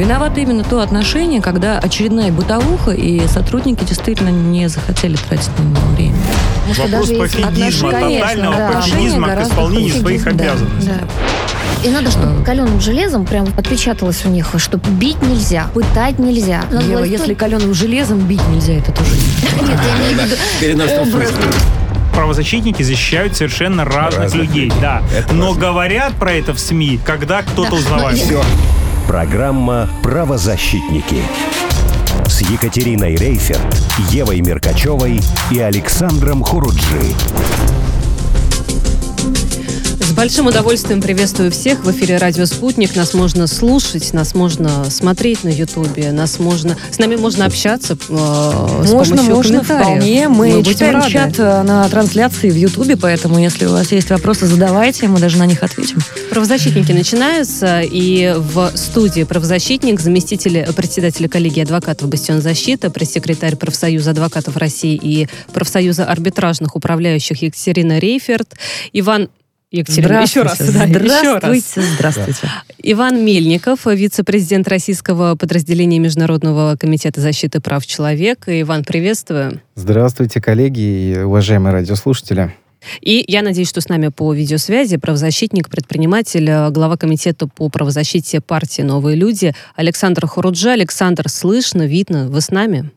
Виновато именно то отношение, когда очередная бытовуха, и сотрудники действительно не захотели тратить на него время. Вопрос пофигизма, тотального да. пофигизма к исполнению своих обязанностей. Да, да. И надо, чтобы каленым железом прям отпечаталось у них, что бить нельзя, пытать нельзя. Ева, если каленым железом бить нельзя, это тоже Нет, я имею в виду правозащитники защищают совершенно разных, разных людей, людей, да. Это Но важно. говорят про это в СМИ, когда кто-то да. узнавает. Все. Программа «Правозащитники» с Екатериной Рейферт, Евой Меркачевой и Александром Хуруджи. С большим удовольствием приветствую всех. В эфире «Радио Спутник». Нас можно слушать, нас можно смотреть на Ютубе, нас можно... С нами можно общаться э, Можно, можно, вполне. Мы, мы читаем рады. чат э, на трансляции в Ютубе, поэтому если у вас есть вопросы, задавайте, мы даже на них ответим. Правозащитники начинаются, и в студии правозащитник, заместитель председателя коллегии адвокатов «Бастион защиты», пресс-секретарь профсоюза адвокатов России и профсоюза арбитражных управляющих Екатерина Рейферт, Иван Екатерина, еще раз. Да, здравствуйте, еще раз. здравствуйте. Иван Мельников, вице-президент российского подразделения Международного комитета защиты прав человека. Иван, приветствую. Здравствуйте, коллеги и уважаемые радиослушатели. И я надеюсь, что с нами по видеосвязи правозащитник, предприниматель, глава комитета по правозащите партии «Новые люди» Александр Хуруджа. Александр, слышно, видно, вы с нами?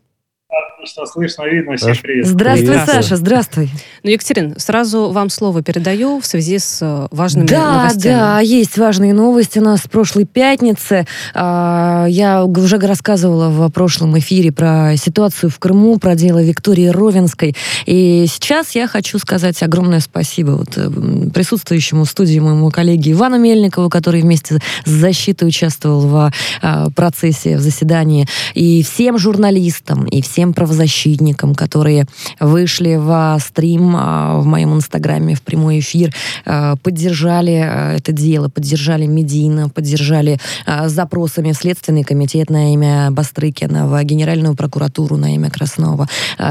Отлично, слышно, видно. Всем привет. Здравствуй, привет. Саша, здравствуй. Ну, Екатерин, сразу вам слово передаю в связи с э, важными да, новостями. Да, да, есть важные новости у нас с прошлой пятницы. А, я уже рассказывала в прошлом эфире про ситуацию в Крыму, про дело Виктории Ровенской. И сейчас я хочу сказать огромное спасибо вот э, присутствующему в студии моему коллеге Ивану Мельникову, который вместе с защитой участвовал в а, процессе, в заседании, и всем журналистам, и всем правозащитникам, правозащитникам, которые вышли в стрим а, в моем инстаграме, в прямой эфир, а, поддержали а, это дело, поддержали медийно, поддержали запросами в Следственный комитет на имя Бастрыкина, в Генеральную прокуратуру на имя Краснова,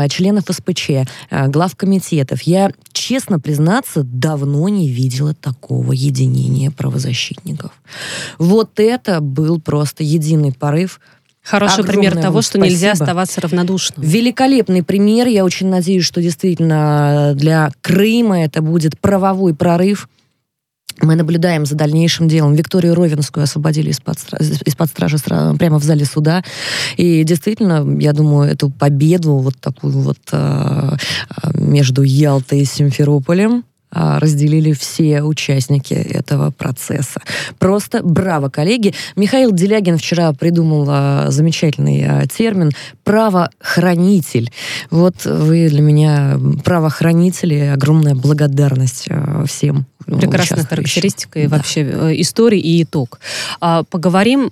членов СПЧ, глав комитетов. Я, честно признаться, давно не видела такого единения правозащитников. Вот это был просто единый порыв Хороший пример того, что спасибо. нельзя оставаться равнодушным. Великолепный пример. Я очень надеюсь, что действительно для Крыма это будет правовой прорыв. Мы наблюдаем за дальнейшим делом. Викторию Ровенскую освободили из-под, из-под стражи прямо в зале суда. И действительно, я думаю, эту победу вот такую вот э, между Ялтой и Симферополем разделили все участники этого процесса. Просто браво, коллеги. Михаил Делягин вчера придумал а, замечательный а, термин «правохранитель». Вот вы для меня правохранители. Огромная благодарность всем Прекрасная характеристика и да. вообще э, истории и итог. Поговорим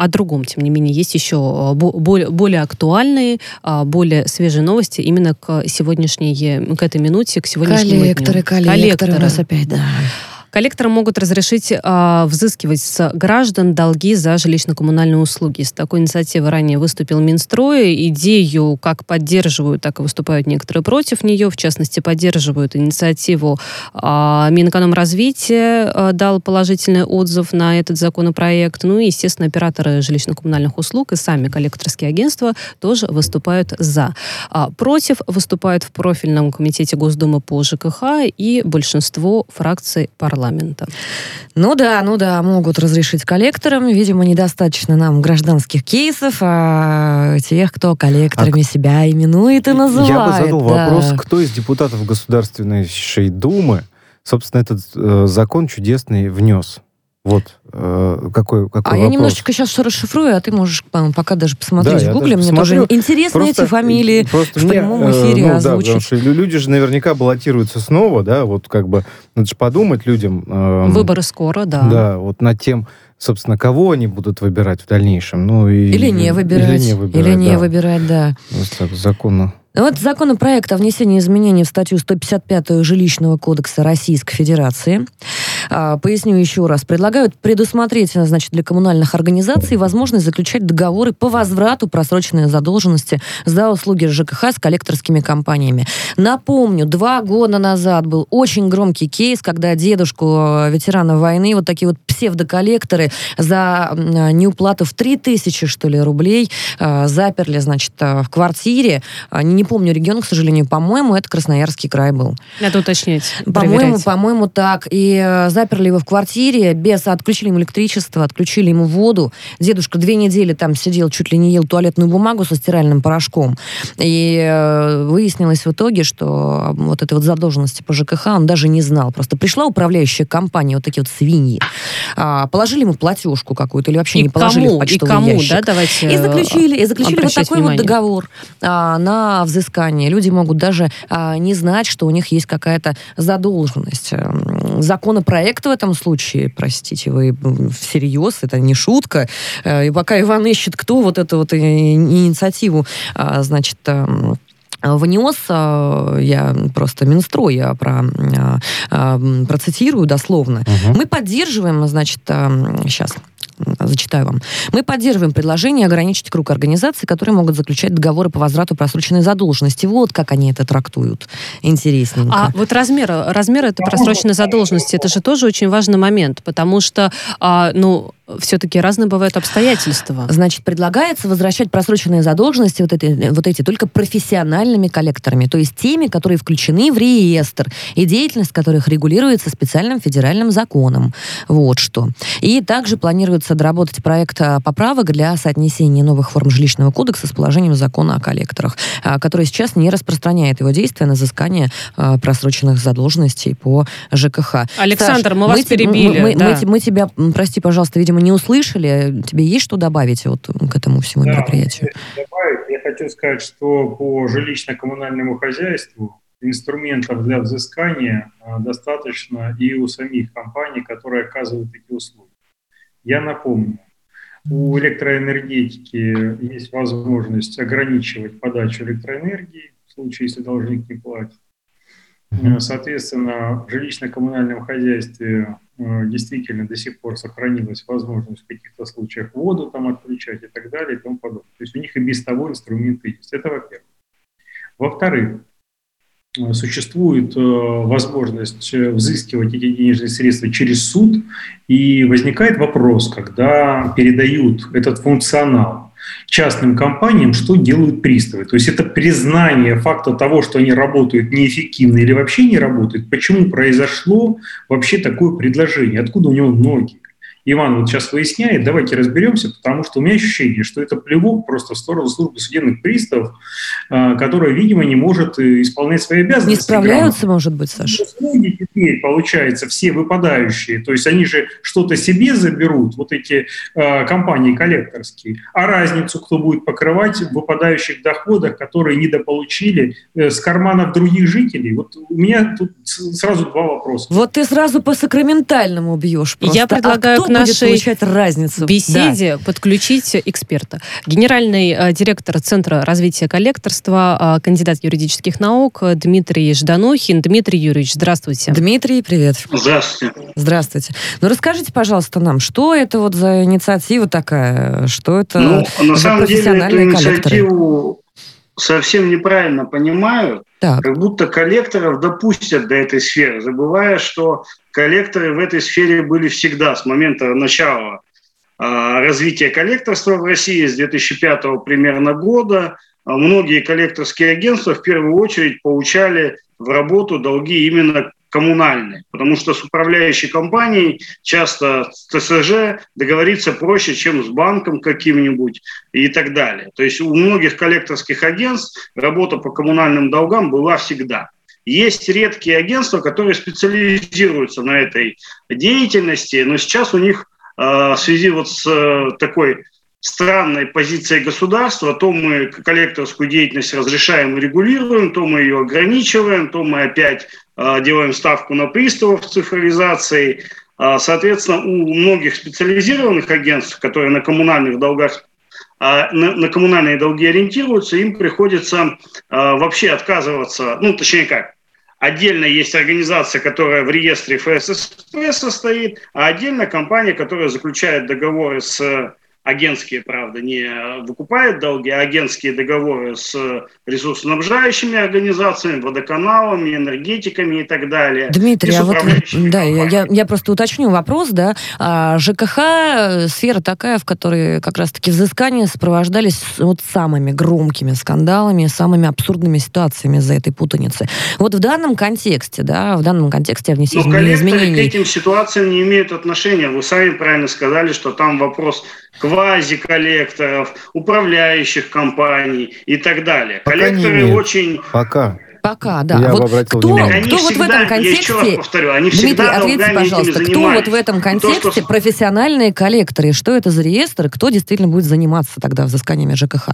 о другом, тем не менее, есть еще а, более, более актуальные, а, более свежие новости именно к сегодняшней, к этой минуте, к сегодняшнему коллекторы, дню. Коллекторы, коллекторы у нас опять, да. Коллекторы могут разрешить э, взыскивать с граждан долги за жилищно-коммунальные услуги. С такой инициативой ранее выступил Минстрой. Идею как поддерживают, так и выступают некоторые против нее. В частности, поддерживают инициативу э, Минэкономразвития, э, дал положительный отзыв на этот законопроект. Ну и, естественно, операторы жилищно-коммунальных услуг и сами коллекторские агентства тоже выступают за. А против выступают в профильном комитете Госдумы по ЖКХ и большинство фракций парламента парламента. Ну да, ну да, могут разрешить коллекторам. Видимо, недостаточно нам гражданских кейсов, а тех, кто коллекторами а... себя именует и называет. Я бы задал да. вопрос, кто из депутатов Государственной Думы, собственно, этот э, закон чудесный внес? Вот э, какой, какой А вопрос. я немножечко сейчас расшифрую, а ты можешь пока даже посмотреть да, в Гугле. Мне посмотрю. тоже интересны просто, эти фамилии просто в мне, прямом э, эфире э, ну, озвучить. Да, потому что люди же наверняка баллотируются снова, да, вот как бы надо же подумать людям. Э, Выборы скоро, да. Да, вот над тем, собственно, кого они будут выбирать в дальнейшем. Ну, и, или не выбирать. Или не выбирать, или не да. выбирать, да. Вот так, законно. Вот законопроект о внесении изменений в статью 155 Жилищного кодекса Российской Федерации поясню еще раз. Предлагают предусмотреть, значит, для коммунальных организаций возможность заключать договоры по возврату просроченной задолженности за услуги ЖКХ с коллекторскими компаниями. Напомню, два года назад был очень громкий кейс, когда дедушку э, ветерана войны, вот такие вот псевдоколлекторы за неуплату в 3000, что ли, рублей заперли, значит, в квартире. Не помню регион, к сожалению, по-моему, это Красноярский край был. Надо уточнить. По-моему, по-моему, так. И заперли его в квартире, без отключили ему электричество, отключили ему воду. Дедушка две недели там сидел, чуть ли не ел туалетную бумагу со стиральным порошком. И выяснилось в итоге, что вот этой вот задолженности по ЖКХ он даже не знал. Просто пришла управляющая компания, вот такие вот свиньи, а, положили ему платежку какую-то или вообще и не положили кому? в почтовый и кому, ящик. Да, давайте и заключили, и заключили вот такой внимание. вот договор а, на взыскание. Люди могут даже а, не знать, что у них есть какая-то задолженность. Законопроект в этом случае, простите, вы всерьез, это не шутка. Э, и пока Иван ищет, кто вот эту вот инициативу, а, значит, внес, а, я просто Минстрой я про, процитирую дословно, угу. мы поддерживаем, значит, сейчас зачитаю вам. Мы поддерживаем предложение ограничить круг организаций, которые могут заключать договоры по возврату просроченной задолженности. Вот как они это трактуют. Интересненько. А вот размер, размер этой просроченной задолженности, это же тоже очень важный момент, потому что, ну, все-таки разные бывают обстоятельства. Значит, предлагается возвращать просроченные задолженности вот эти, вот эти только профессиональными коллекторами, то есть теми, которые включены в реестр, и деятельность которых регулируется специальным федеральным законом. Вот что. И также планируется доработать проект а, поправок для соотнесения новых форм жилищного кодекса с положением закона о коллекторах, а, который сейчас не распространяет его действия на взыскание а, просроченных задолженностей по ЖКХ. Александр, Саш, мы вас мы, перебили. Мы, да. мы, мы тебя, прости, пожалуйста, видимо, мы не услышали. Тебе есть что добавить вот к этому всему да, мероприятию? Добавить. Я хочу сказать, что по жилищно-коммунальному хозяйству инструментов для взыскания а, достаточно и у самих компаний, которые оказывают такие услуги. Я напомню, у электроэнергетики есть возможность ограничивать подачу электроэнергии в случае, если должник не платит. Соответственно, в жилищно-коммунальном хозяйстве действительно до сих пор сохранилась возможность в каких-то случаях воду там отключать и так далее и тому подобное. То есть у них и без того инструменты есть. Это во-первых. Во-вторых, э, существует э, возможность взыскивать эти денежные средства через суд, и возникает вопрос, когда передают этот функционал частным компаниям, что делают приставы. То есть это признание факта того, что они работают неэффективно или вообще не работают. Почему произошло вообще такое предложение? Откуда у него ноги? Иван вот сейчас выясняет, давайте разберемся, потому что у меня ощущение, что это плевок просто в сторону службы судебных приставов, а, которая, видимо, не может э, исполнять свои обязанности. Не справляются, может быть, Саша? Услуги теперь, получается, все выпадающие, то есть они же что-то себе заберут, вот эти э, компании коллекторские, а разницу кто будет покрывать в выпадающих доходах, которые недополучили э, с карманов других жителей? Вот у меня тут сразу два вопроса. Вот ты сразу по сакраментальному бьешь просто. Я предлагаю а нашей получать разницу. беседе да. подключить эксперта. Генеральный э, директор Центра развития коллекторства, э, кандидат юридических наук Дмитрий Жданохин. Дмитрий Юрьевич, здравствуйте. Дмитрий, привет. Здравствуйте. Здравствуйте. Ну, расскажите, пожалуйста, нам, что это вот за инициатива такая? Что это ну, на за самом деле, эту инициативу совсем неправильно понимают, так. как будто коллекторов допустят до этой сферы, забывая, что коллекторы в этой сфере были всегда с момента начала а, развития коллекторства в России с 2005 примерно года. А, многие коллекторские агентства в первую очередь получали в работу долги именно коммунальные, потому что с управляющей компанией часто ТСЖ договориться проще, чем с банком каким-нибудь и так далее. То есть у многих коллекторских агентств работа по коммунальным долгам была всегда. Есть редкие агентства, которые специализируются на этой деятельности, но сейчас у них а, в связи вот с э, такой странной позицией государства, то мы коллекторскую деятельность разрешаем и регулируем, то мы ее ограничиваем, то мы опять э, делаем ставку на приставов цифровизации. Э, соответственно, у многих специализированных агентств, которые на коммунальных долгах на, на коммунальные долги ориентируются, им приходится вообще отказываться, ну, точнее как, Отдельно есть организация, которая в реестре ФССП состоит, а отдельно компания, которая заключает договоры с агентские, правда, не выкупает долги, а агентские договоры с ресурсоснабжающими организациями, водоканалами, энергетиками и так далее. Дмитрий, а вот да, я, я, я просто уточню вопрос, да. А, ЖКХ э, сфера такая, в которой как раз-таки взыскания сопровождались вот самыми громкими скандалами, самыми абсурдными ситуациями из-за этой путаницы. Вот в данном контексте, да, в данном контексте внесения изменений... к этим ситуациям не имеют отношения. Вы сами правильно сказали, что там вопрос квазиколлекторов, управляющих компаний и так далее. Пока Коллекторы очень... Пока. Пока, да. Я вот кто, кто вот в этом контексте, повторю, они Дмитрий, ответьте, пожалуйста, кто вот в этом контексте То, что... профессиональные коллекторы? Что это за реестр? Кто действительно будет заниматься тогда взысканиями ЖКХ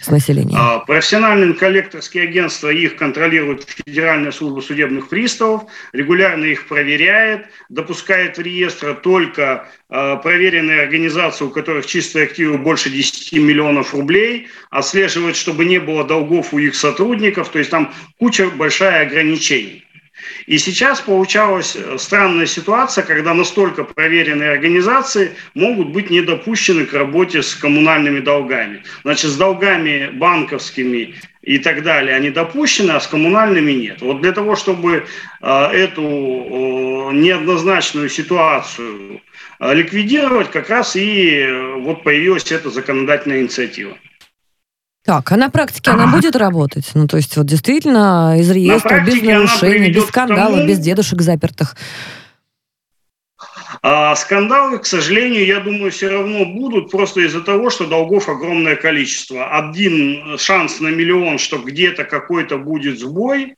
с населения? А, профессиональные коллекторские агентства, их контролирует Федеральная служба судебных приставов, регулярно их проверяет, допускает в реестр только а, проверенные организации, у которых чистые активы больше 10 миллионов рублей, отслеживает, чтобы не было долгов у их сотрудников, то есть там куча большая ограничений. И сейчас получалась э, странная ситуация, когда настолько проверенные организации могут быть не допущены к работе с коммунальными долгами. Значит, с долгами банковскими и так далее они допущены, а с коммунальными нет. Вот для того, чтобы э, эту неоднозначную ситуацию э, ликвидировать, как раз и вот появилась эта законодательная инициатива. Так, а на практике она будет работать? Ну, то есть, вот действительно, из реестра, без нарушений, без скандалов, тому... без дедушек запертых. А скандалы, к сожалению, я думаю, все равно будут, просто из-за того, что долгов огромное количество. Один шанс на миллион, что где-то какой-то будет сбой,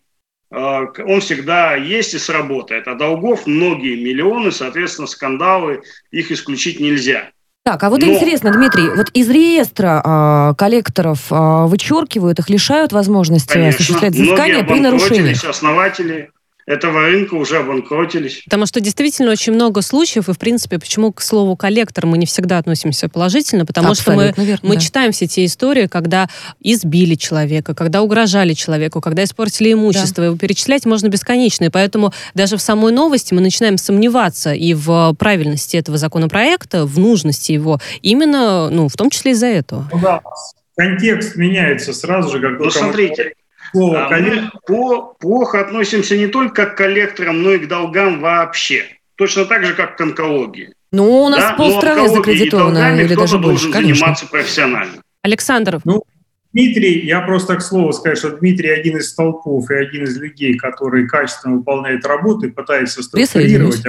а, он всегда есть и сработает. А долгов многие миллионы, соответственно, скандалы, их исключить нельзя. Так, а вот Но... интересно, Дмитрий, вот из реестра э, коллекторов э, вычеркивают их, лишают возможности Конечно. осуществлять взыскание при нарушении. основатели этого рынка уже обанкротились. Потому что действительно очень много случаев, и, в принципе, почему к слову коллектор мы не всегда относимся положительно, потому Абсолютно что мы, верно, мы да. читаем все те истории, когда избили человека, когда угрожали человеку, когда испортили имущество, да. его перечислять можно бесконечно, и поэтому даже в самой новости мы начинаем сомневаться и в правильности этого законопроекта, в нужности его, именно, ну, в том числе из-за этого. Ну да, контекст меняется сразу же, как ну, смотрите, слово а мы по, плохо относимся не только к коллекторам, но и к долгам вообще. Точно так же, как к онкологии. Ну, у нас да? полстраны закредитовано, или даже больше, конечно. заниматься профессионально. Александр. Ну, Дмитрий, я просто к слову скажу, что Дмитрий один из столпов и один из людей, который качественно выполняет работу и пытается структурировать,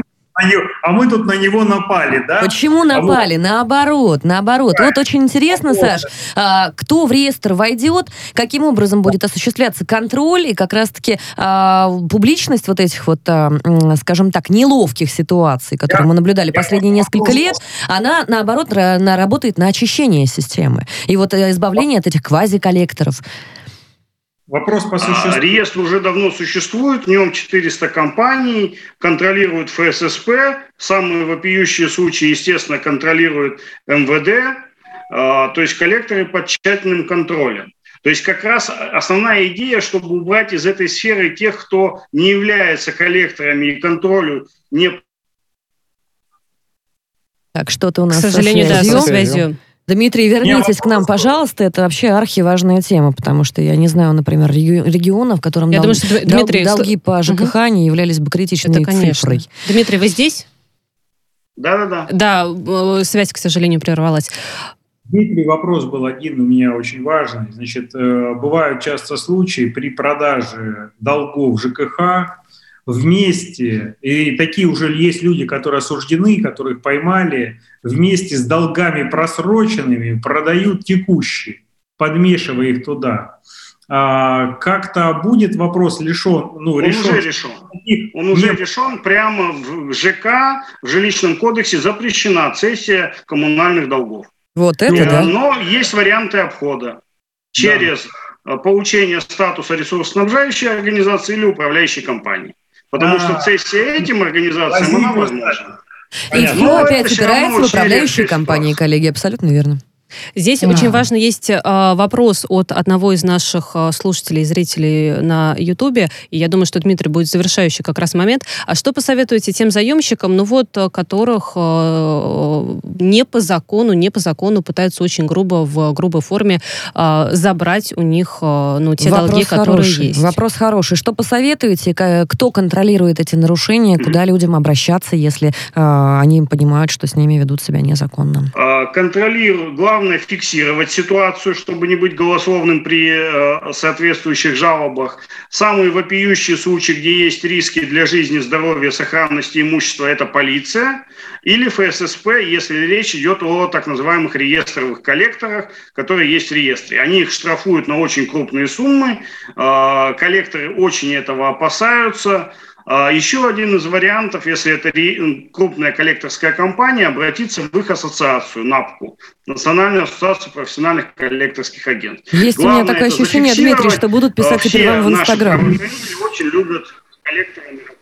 а мы тут на него напали, да? Почему напали? А вот... Наоборот, наоборот. Да. Вот очень интересно. Саш, а, кто в реестр войдет, каким образом будет осуществляться контроль и как раз-таки а, публичность вот этих вот, а, скажем так, неловких ситуаций, которые я, мы наблюдали последние несколько лет, она, наоборот, на, работает на очищение системы. И вот э, избавление от этих квазиколлекторов. Вопрос по существу. А, реестр уже давно существует, в нем 400 компаний, контролирует ФССП, самые вопиющие случаи, естественно, контролирует МВД, а, то есть коллекторы под тщательным контролем. То есть как раз основная идея, чтобы убрать из этой сферы тех, кто не является коллекторами и контролю не... Так, что-то у нас К сожалению, со да, со связью. Дмитрий, вернитесь к нам, пожалуйста. Это вообще архиважная тема, потому что я не знаю, например, регионов, в котором я дол... думаю, что, Дмитрий, долги по ЖКХ угу. не являлись бы критичной Это, цифрой. Дмитрий, вы здесь? Да-да-да. Да, э, связь, к сожалению, прервалась. Дмитрий, вопрос был один у меня очень важный. Значит, э, бывают часто случаи при продаже долгов ЖКХ, вместе, и такие уже есть люди, которые осуждены, которых поймали, вместе с долгами просроченными продают текущие, подмешивая их туда. А, как-то будет вопрос лишен, ну, Он решен. уже решен. Он уже Нет. решен прямо в ЖК, в жилищном кодексе запрещена цессия коммунальных долгов. Вот это, да? Но есть варианты обхода через да. получение статуса ресурсоснабжающей организации или управляющей компании. Потому что цессия этим организациям, она возможна. И все опять упирается в управляющие компании, коллеги, абсолютно верно. Здесь а. очень важно, есть э, вопрос от одного из наших э, слушателей и зрителей на Ютубе, и я думаю, что Дмитрий будет завершающий как раз момент. А что посоветуете тем заемщикам, ну вот, э, которых э, не по закону, не по закону пытаются очень грубо, в грубой форме э, забрать у них, э, ну, те Вопрос долги, которые хороший. есть? Вопрос хороший. Что посоветуете? Кто контролирует эти нарушения? Куда людям обращаться, если э, они понимают, что с ними ведут себя незаконно? А, контролируют главное фиксировать ситуацию, чтобы не быть голословным при э, соответствующих жалобах. Самые вопиющие случаи, где есть риски для жизни, здоровья, сохранности имущества, это полиция или ФССП, если речь идет о так называемых реестровых коллекторах, которые есть в реестре. Они их штрафуют на очень крупные суммы, э, коллекторы очень этого опасаются – а, еще один из вариантов, если это крупная коллекторская компания, обратиться в их ассоциацию, НАПКУ, Национальную ассоциацию профессиональных коллекторских агентств. Есть Главное у меня такое ощущение, Дмитрий, что будут писать теперь вам в Инстаграм. очень любят коллекторами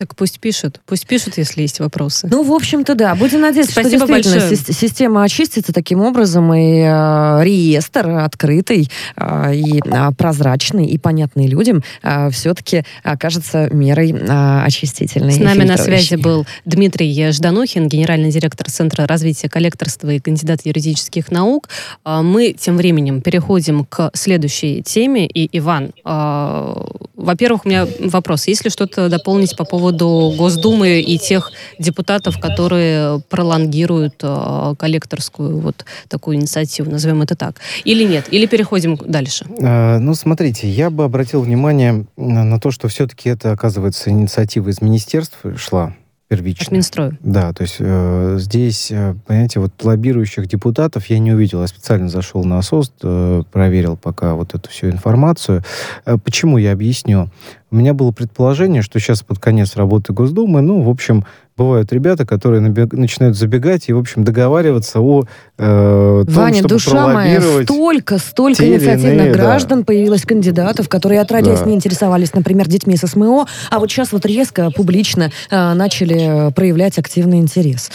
так пусть пишут. Пусть пишут, если есть вопросы. Ну, в общем-то, да. Будем надеяться, Спасибо что действительно большое. система очистится таким образом, и э, реестр открытый, э, и э, прозрачный, и понятный людям э, все-таки окажется мерой э, очистительной. С нами на связи был Дмитрий Жданухин, генеральный директор Центра развития коллекторства и кандидат юридических наук. Э, мы тем временем переходим к следующей теме. И, Иван, э, во-первых, у меня вопрос. Есть ли что-то дополнить по поводу поводу Госдумы и тех депутатов, которые пролонгируют э, коллекторскую вот такую инициативу, назовем это так. Или нет? Или переходим дальше? А, ну, смотрите, я бы обратил внимание на то, что все-таки это, оказывается, инициатива из министерства шла первично. От Минстроя. Да, то есть э, здесь, э, понимаете, вот лоббирующих депутатов я не увидел. Я специально зашел на СОСТ, э, проверил пока вот эту всю информацию. Э, почему, я объясню. У меня было предположение, что сейчас под конец работы Госдумы, ну, в общем, бывают ребята, которые набег... начинают забегать и, в общем, договариваться о э, том, Ваня, чтобы душа моя, столько, столько инициативных иные, граждан да. появилось кандидатов, которые отродясь да. не интересовались, например, детьми с СМО, а вот сейчас вот резко, публично э, начали проявлять активный интерес.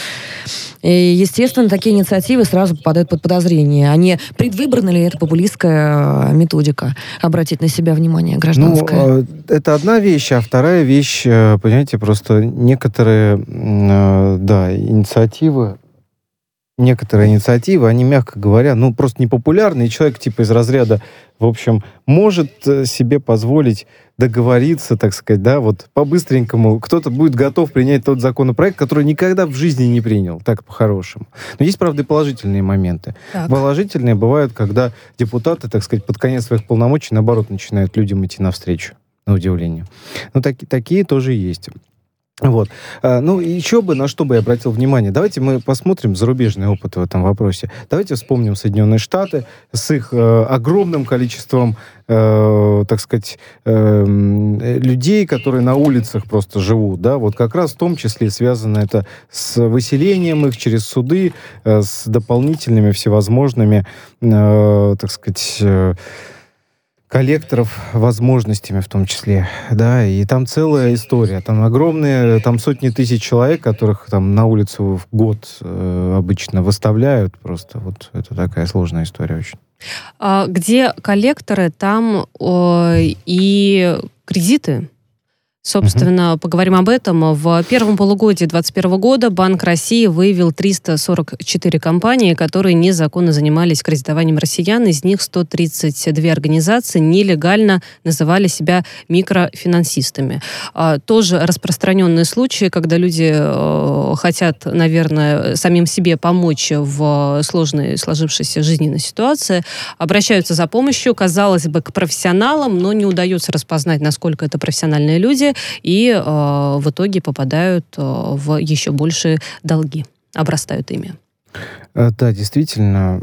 И, естественно, такие инициативы сразу попадают под подозрение. А не предвыборна ли это популистская э, методика? Обратить на себя внимание гражданское. Ну, э, это одна вещь, а вторая вещь, э, понимаете, просто некоторые, да, инициативы некоторые инициативы, они, мягко говоря, ну, просто непопулярны, и человек типа из разряда, в общем, может себе позволить договориться, так сказать, да, вот по-быстренькому кто-то будет готов принять тот законопроект, который никогда в жизни не принял, так по-хорошему. Но есть, правда, и положительные моменты. Так. Положительные бывают, когда депутаты, так сказать, под конец своих полномочий, наоборот, начинают людям идти навстречу, на удивление. Но так, такие тоже есть. Вот. А, ну, еще бы, на что бы я обратил внимание. Давайте мы посмотрим зарубежный опыт в этом вопросе. Давайте вспомним Соединенные Штаты с их э, огромным количеством, э, так сказать, э, людей, которые на улицах просто живут. Да? Вот как раз в том числе связано это с выселением их через суды, э, с дополнительными всевозможными, э, так сказать, э, коллекторов возможностями в том числе, да, и там целая история, там огромные, там сотни тысяч человек, которых там на улицу в год э, обычно выставляют, просто вот это такая сложная история очень. А где коллекторы, там э, и кредиты Собственно, угу. поговорим об этом. В первом полугодии 2021 года Банк России выявил 344 компании, которые незаконно занимались кредитованием россиян. Из них 132 организации нелегально называли себя микрофинансистами. А, тоже распространенные случаи, когда люди э, хотят, наверное, самим себе помочь в сложной сложившейся жизненной ситуации, обращаются за помощью, казалось бы, к профессионалам, но не удается распознать, насколько это профессиональные люди, и э, в итоге попадают э, в еще большие долги, обрастают ими. Э, да, действительно,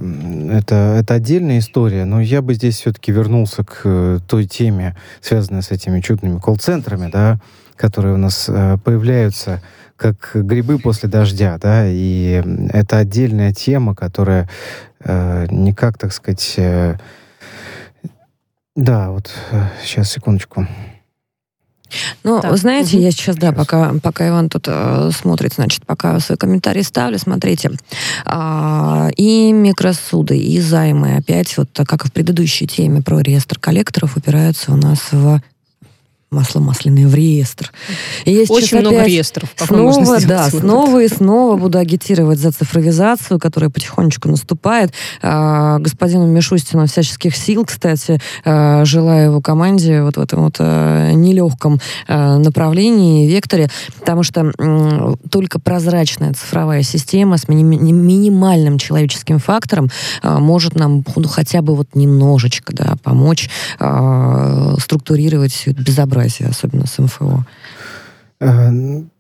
это, это отдельная история, но я бы здесь все-таки вернулся к э, той теме, связанной с этими чудными колл-центрами, да, которые у нас появляются как грибы после дождя, да, и это отдельная тема, которая э, никак, так сказать, э, да, вот сейчас секундочку. Ну, так. знаете, угу. я сейчас, да, пока, пока Иван тут э, смотрит, значит, пока свой комментарий ставлю, смотрите. А, и микросуды, и займы, опять, вот как и в предыдущей теме про реестр коллекторов, упираются у нас в масло масляное в реестр. И есть Очень много опять реестров. Снова, да, снова и снова буду агитировать за цифровизацию, которая потихонечку наступает. А, господину Мишустину всяческих сил, кстати, а, желаю его команде вот в этом вот а, нелегком а, направлении, векторе, потому что м, только прозрачная цифровая система с мини- минимальным человеческим фактором а, может нам ну, хотя бы вот немножечко да, помочь а, структурировать все это безобразие безобразие, особенно с МФО. Э,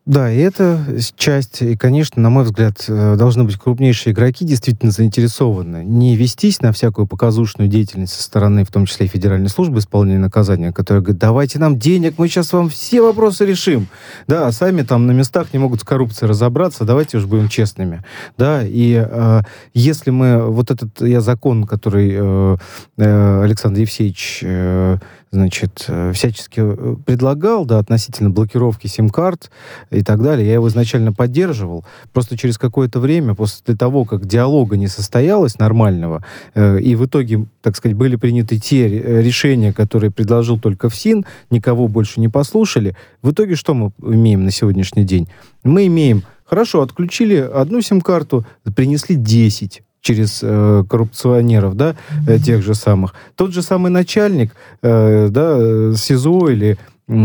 да, и это часть, и, конечно, на мой взгляд, э, должны быть крупнейшие игроки действительно заинтересованы. Не вестись на всякую показушную деятельность со стороны, в том числе и Федеральной службы исполнения наказания, которая говорит, давайте нам денег, мы сейчас вам все вопросы решим. Да, а сами там на местах не могут с коррупцией разобраться, давайте уж будем честными. Да, и э, если мы, вот этот, я закон, который э, э, Александр Евсеевич э, значит, э, всячески э, предлагал, да, относительно блокировки сим-карт и так далее. Я его изначально поддерживал. Просто через какое-то время, после того, как диалога не состоялось нормального, э, и в итоге, так сказать, были приняты те решения, которые предложил только ФСИН, никого больше не послушали, в итоге что мы имеем на сегодняшний день? Мы имеем, хорошо, отключили одну сим-карту, принесли 10 через э, коррупционеров, да, э, тех же самых. Тот же самый начальник, э, да, э, СИЗО или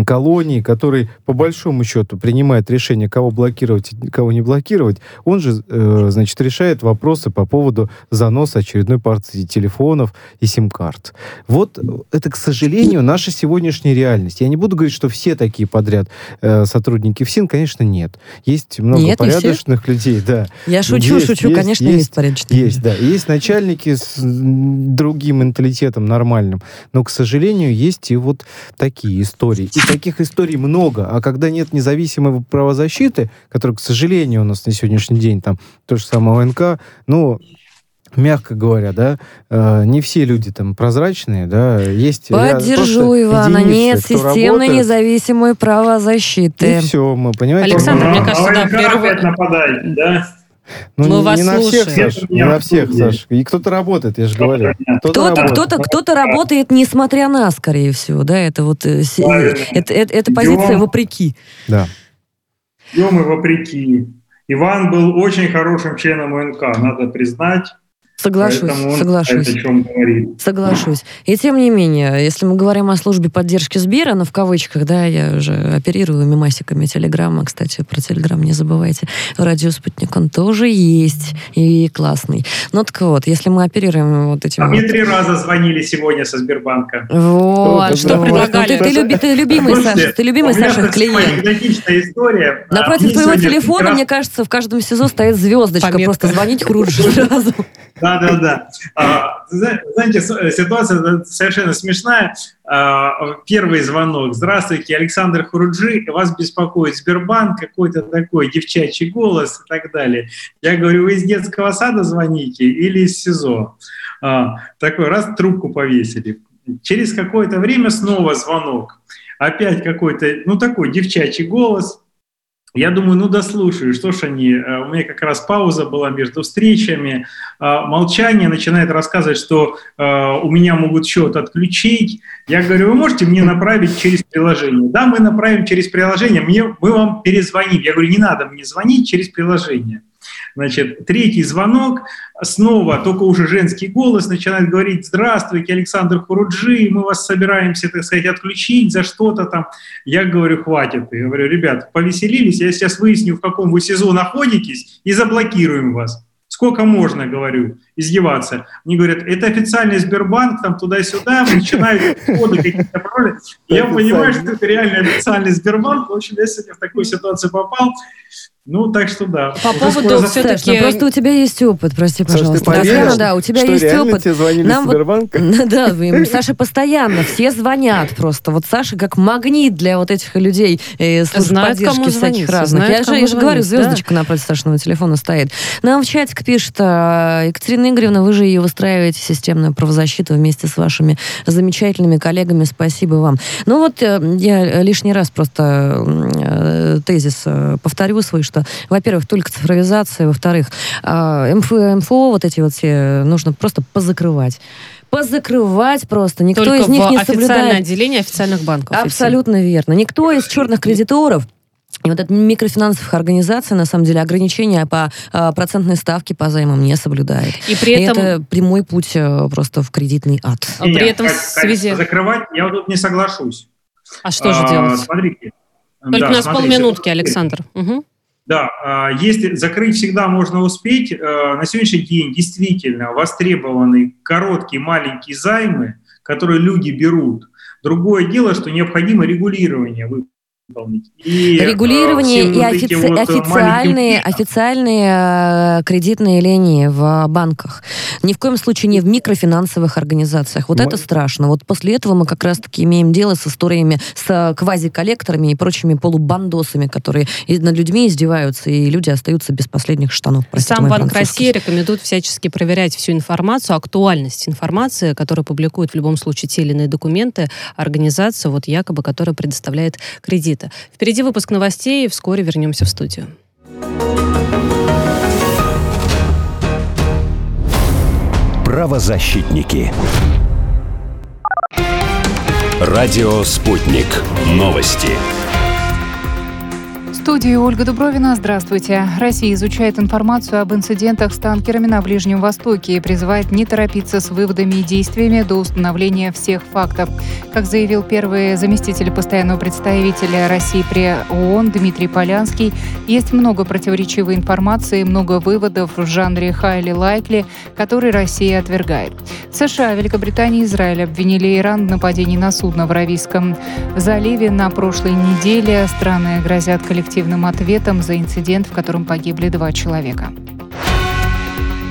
колонии, который по большому счету принимает решение, кого блокировать кого не блокировать, он же, э, значит, решает вопросы по поводу заноса очередной партии телефонов и сим-карт. Вот это, к сожалению, наша сегодняшняя реальность. Я не буду говорить, что все такие подряд э, сотрудники ФСИН, конечно, нет. Есть много нет, порядочных людей, да. Я шучу, есть, шучу, есть, конечно, есть, есть порядочные. Есть, да. Есть начальники с другим менталитетом нормальным, но, к сожалению, есть и вот такие истории. И таких историй много. А когда нет независимой правозащиты, которая, к сожалению, у нас на сегодняшний день, там, то же самое ОНК, ну, мягко говоря, да, э, не все люди там прозрачные, да, есть Поддержу Ивана, нет системной работает. независимой правозащиты. И все, мы понимаете. Александр, мне кажется, да, первый... нападает, да? Ну, Мы не, вас не на всех, Саш, не на всех, Саш. И кто-то работает, я же говорю. Кто-то, кто-то, кто-то, кто-то работает, несмотря на, скорее всего, да, это вот, э, это, это, это позиция Идем. вопреки. Да. Идем и вопреки. Иван был очень хорошим членом ОНК, надо признать. Соглашусь, соглашусь. О чем Соглашусь. И тем не менее, если мы говорим о службе поддержки Сбера, но ну, в кавычках, да, я уже оперирую мимасиками Телеграма, кстати, про Телеграм не забывайте. Радио Спутник, он тоже есть и классный. Ну так вот, если мы оперируем вот этим... А вот... мне три раза звонили сегодня со Сбербанка. Вот, что да, предлагали? Ну, ты, ты, люби, ты любимый, Саша, ты любимый Саша клиент. история. Напротив твоего телефона, мне кажется, в каждом СИЗО стоит звездочка, просто звонить Хруджи сразу. Да, да, да. А, знаете, ситуация совершенно смешная. А, первый звонок. Здравствуйте, Александр Хуруджи. Вас беспокоит Сбербанк, какой-то такой девчачий голос и так далее. Я говорю, вы из детского сада звоните или из СИЗО? А, такой раз трубку повесили. Через какое-то время снова звонок. Опять какой-то, ну такой девчачий голос – я думаю, ну дослушаю, что ж они, э, у меня как раз пауза была между встречами, а, молчание, начинает рассказывать, что э, у меня могут счет отключить. Я говорю, вы можете мне направить через приложение? Да, мы направим через приложение, мне, мы вам перезвоним. Я говорю, не надо мне звонить через приложение. Значит, третий звонок, снова только уже женский голос начинает говорить, здравствуйте, Александр Хуруджи, мы вас собираемся, так сказать, отключить за что-то там. Я говорю, хватит. Я говорю, ребят, повеселились, я сейчас выясню, в каком вы СИЗО находитесь, и заблокируем вас. Сколько можно, говорю, издеваться? Они говорят, это официальный Сбербанк, там туда-сюда, начинают коды какие-то пароли. Я понимаю, что это реально официальный Сбербанк. В общем, я сегодня в такую ситуацию попал. Ну, так что да. По поводу все-таки... Ну, просто у тебя есть опыт, прости, пожалуйста. Саша, ты поверишь, да, у тебя что, есть опыт. тебе звонили Нам Сбербанка? Вот, да, Саша постоянно, все звонят просто. Вот Саша как магнит для вот этих людей э, служб знает, поддержки всяких разных. Знает, я же, я же говорю, звездочка да. напротив Сашиного телефона стоит. Нам в чатик пишет э, Екатерина Елена Игоревна, вы же ее выстраиваете, системную правозащиту, вместе с вашими замечательными коллегами. Спасибо вам. Ну вот э, я лишний раз просто э, тезис э, повторю свой, что, во-первых, только цифровизация, во-вторых, МФО, МФО вот эти вот все нужно просто позакрывать позакрывать просто. Никто Только из них не соблюдает. официальное отделение официальных банков. Абсолютно верно. Никто из черных кредиторов и вот это микрофинансовых организаций, на самом деле, ограничения по э, процентной ставке по займам не соблюдает. И при этом... И это прямой путь э, просто в кредитный ад. А при этом в связи... Закрывать я вот тут не соглашусь. А что же а, делать? Смотрите. Только да, у нас смотрите, полминутки, Александр. Угу. Да, а, если закрыть всегда можно успеть, э, на сегодняшний день действительно востребованы короткие маленькие займы, которые люди берут. Другое дело, что необходимо регулирование выполнить. И, Регулирование и офици- вот официальные, официальные э, кредитные линии в банках. Ни в коем случае не в микрофинансовых организациях. Вот мы... это страшно. Вот после этого мы как раз-таки имеем дело с историями, с квазиколлекторами и прочими полубандосами, которые над людьми издеваются, и люди остаются без последних штанов. Простите, Сам Банк России рекомендует всячески проверять всю информацию, актуальность информации, которую публикуют в любом случае те или иные документы, организация, вот якобы, которая предоставляет кредит защита. Впереди выпуск новостей, вскоре вернемся в студию. Правозащитники. Радио «Спутник». Новости студии Ольга Дубровина. Здравствуйте. Россия изучает информацию об инцидентах с танкерами на Ближнем Востоке и призывает не торопиться с выводами и действиями до установления всех фактов. Как заявил первый заместитель постоянного представителя России при ООН Дмитрий Полянский, есть много противоречивой информации, много выводов в жанре «хайли лайкли», которые Россия отвергает. США, Великобритания и Израиль обвинили Иран в нападении на судно в Аравийском заливе на прошлой неделе. Страны грозят коллективным коллективным ответом за инцидент, в котором погибли два человека.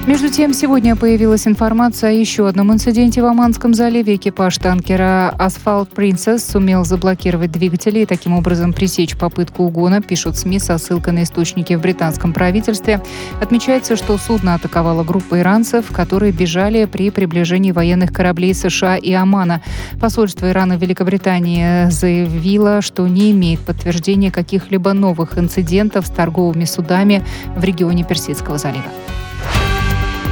Между тем, сегодня появилась информация о еще одном инциденте в Оманском заливе. Экипаж танкера «Асфальт Принцесс» сумел заблокировать двигатели и таким образом пресечь попытку угона, пишут СМИ со ссылкой на источники в британском правительстве. Отмечается, что судно атаковала группа иранцев, которые бежали при приближении военных кораблей США и Омана. Посольство Ирана в Великобритании заявило, что не имеет подтверждения каких-либо новых инцидентов с торговыми судами в регионе Персидского залива.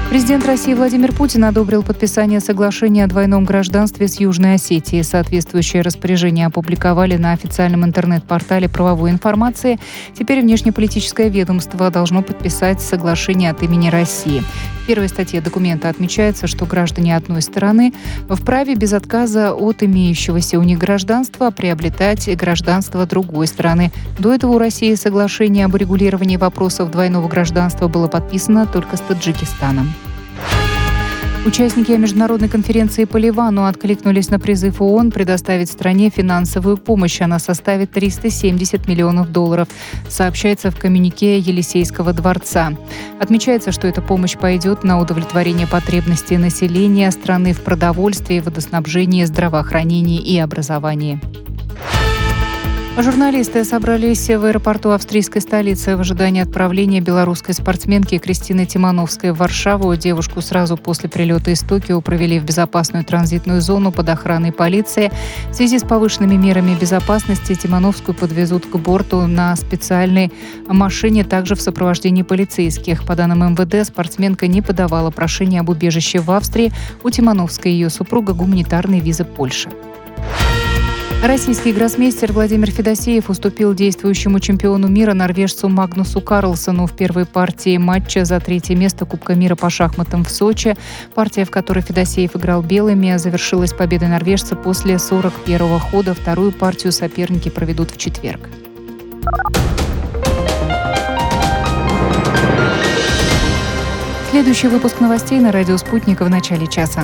Президент России Владимир Путин одобрил подписание соглашения о двойном гражданстве с Южной Осетией. Соответствующее распоряжение опубликовали на официальном интернет-портале правовой информации. Теперь внешнеполитическое ведомство должно подписать соглашение от имени России. В первой статье документа отмечается, что граждане одной стороны вправе без отказа от имеющегося у них гражданства приобретать гражданство другой страны. До этого у России соглашение об урегулировании вопросов двойного гражданства было подписано только с Таджикистаном. Участники международной конференции по Ливану откликнулись на призыв ООН предоставить стране финансовую помощь. Она составит 370 миллионов долларов, сообщается в коммюнике Елисейского дворца. Отмечается, что эта помощь пойдет на удовлетворение потребностей населения страны в продовольствии, водоснабжении, здравоохранении и образовании. Журналисты собрались в аэропорту австрийской столицы в ожидании отправления белорусской спортсменки Кристины Тимановской в Варшаву. Девушку сразу после прилета из Токио провели в безопасную транзитную зону под охраной полиции. В связи с повышенными мерами безопасности Тимановскую подвезут к борту на специальной машине, также в сопровождении полицейских. По данным МВД, спортсменка не подавала прошение об убежище в Австрии. У Тимановской и ее супруга гуманитарной визы Польши. Российский гроссмейстер Владимир Федосеев уступил действующему чемпиону мира норвежцу Магнусу Карлсону в первой партии матча за третье место Кубка мира по шахматам в Сочи. Партия, в которой Федосеев играл белыми, завершилась победой норвежца после 41-го хода. Вторую партию соперники проведут в четверг. Следующий выпуск новостей на радио «Спутник» в начале часа.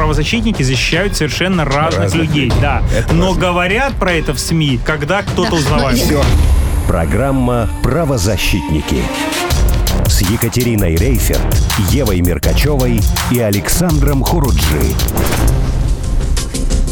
правозащитники защищают совершенно разных, разных людей, людей, да. Это Но важно. говорят про это в СМИ, когда кто-то да. узнавает. Все. Программа «Правозащитники» с Екатериной Рейферт, Евой Меркачевой и Александром Хуруджи.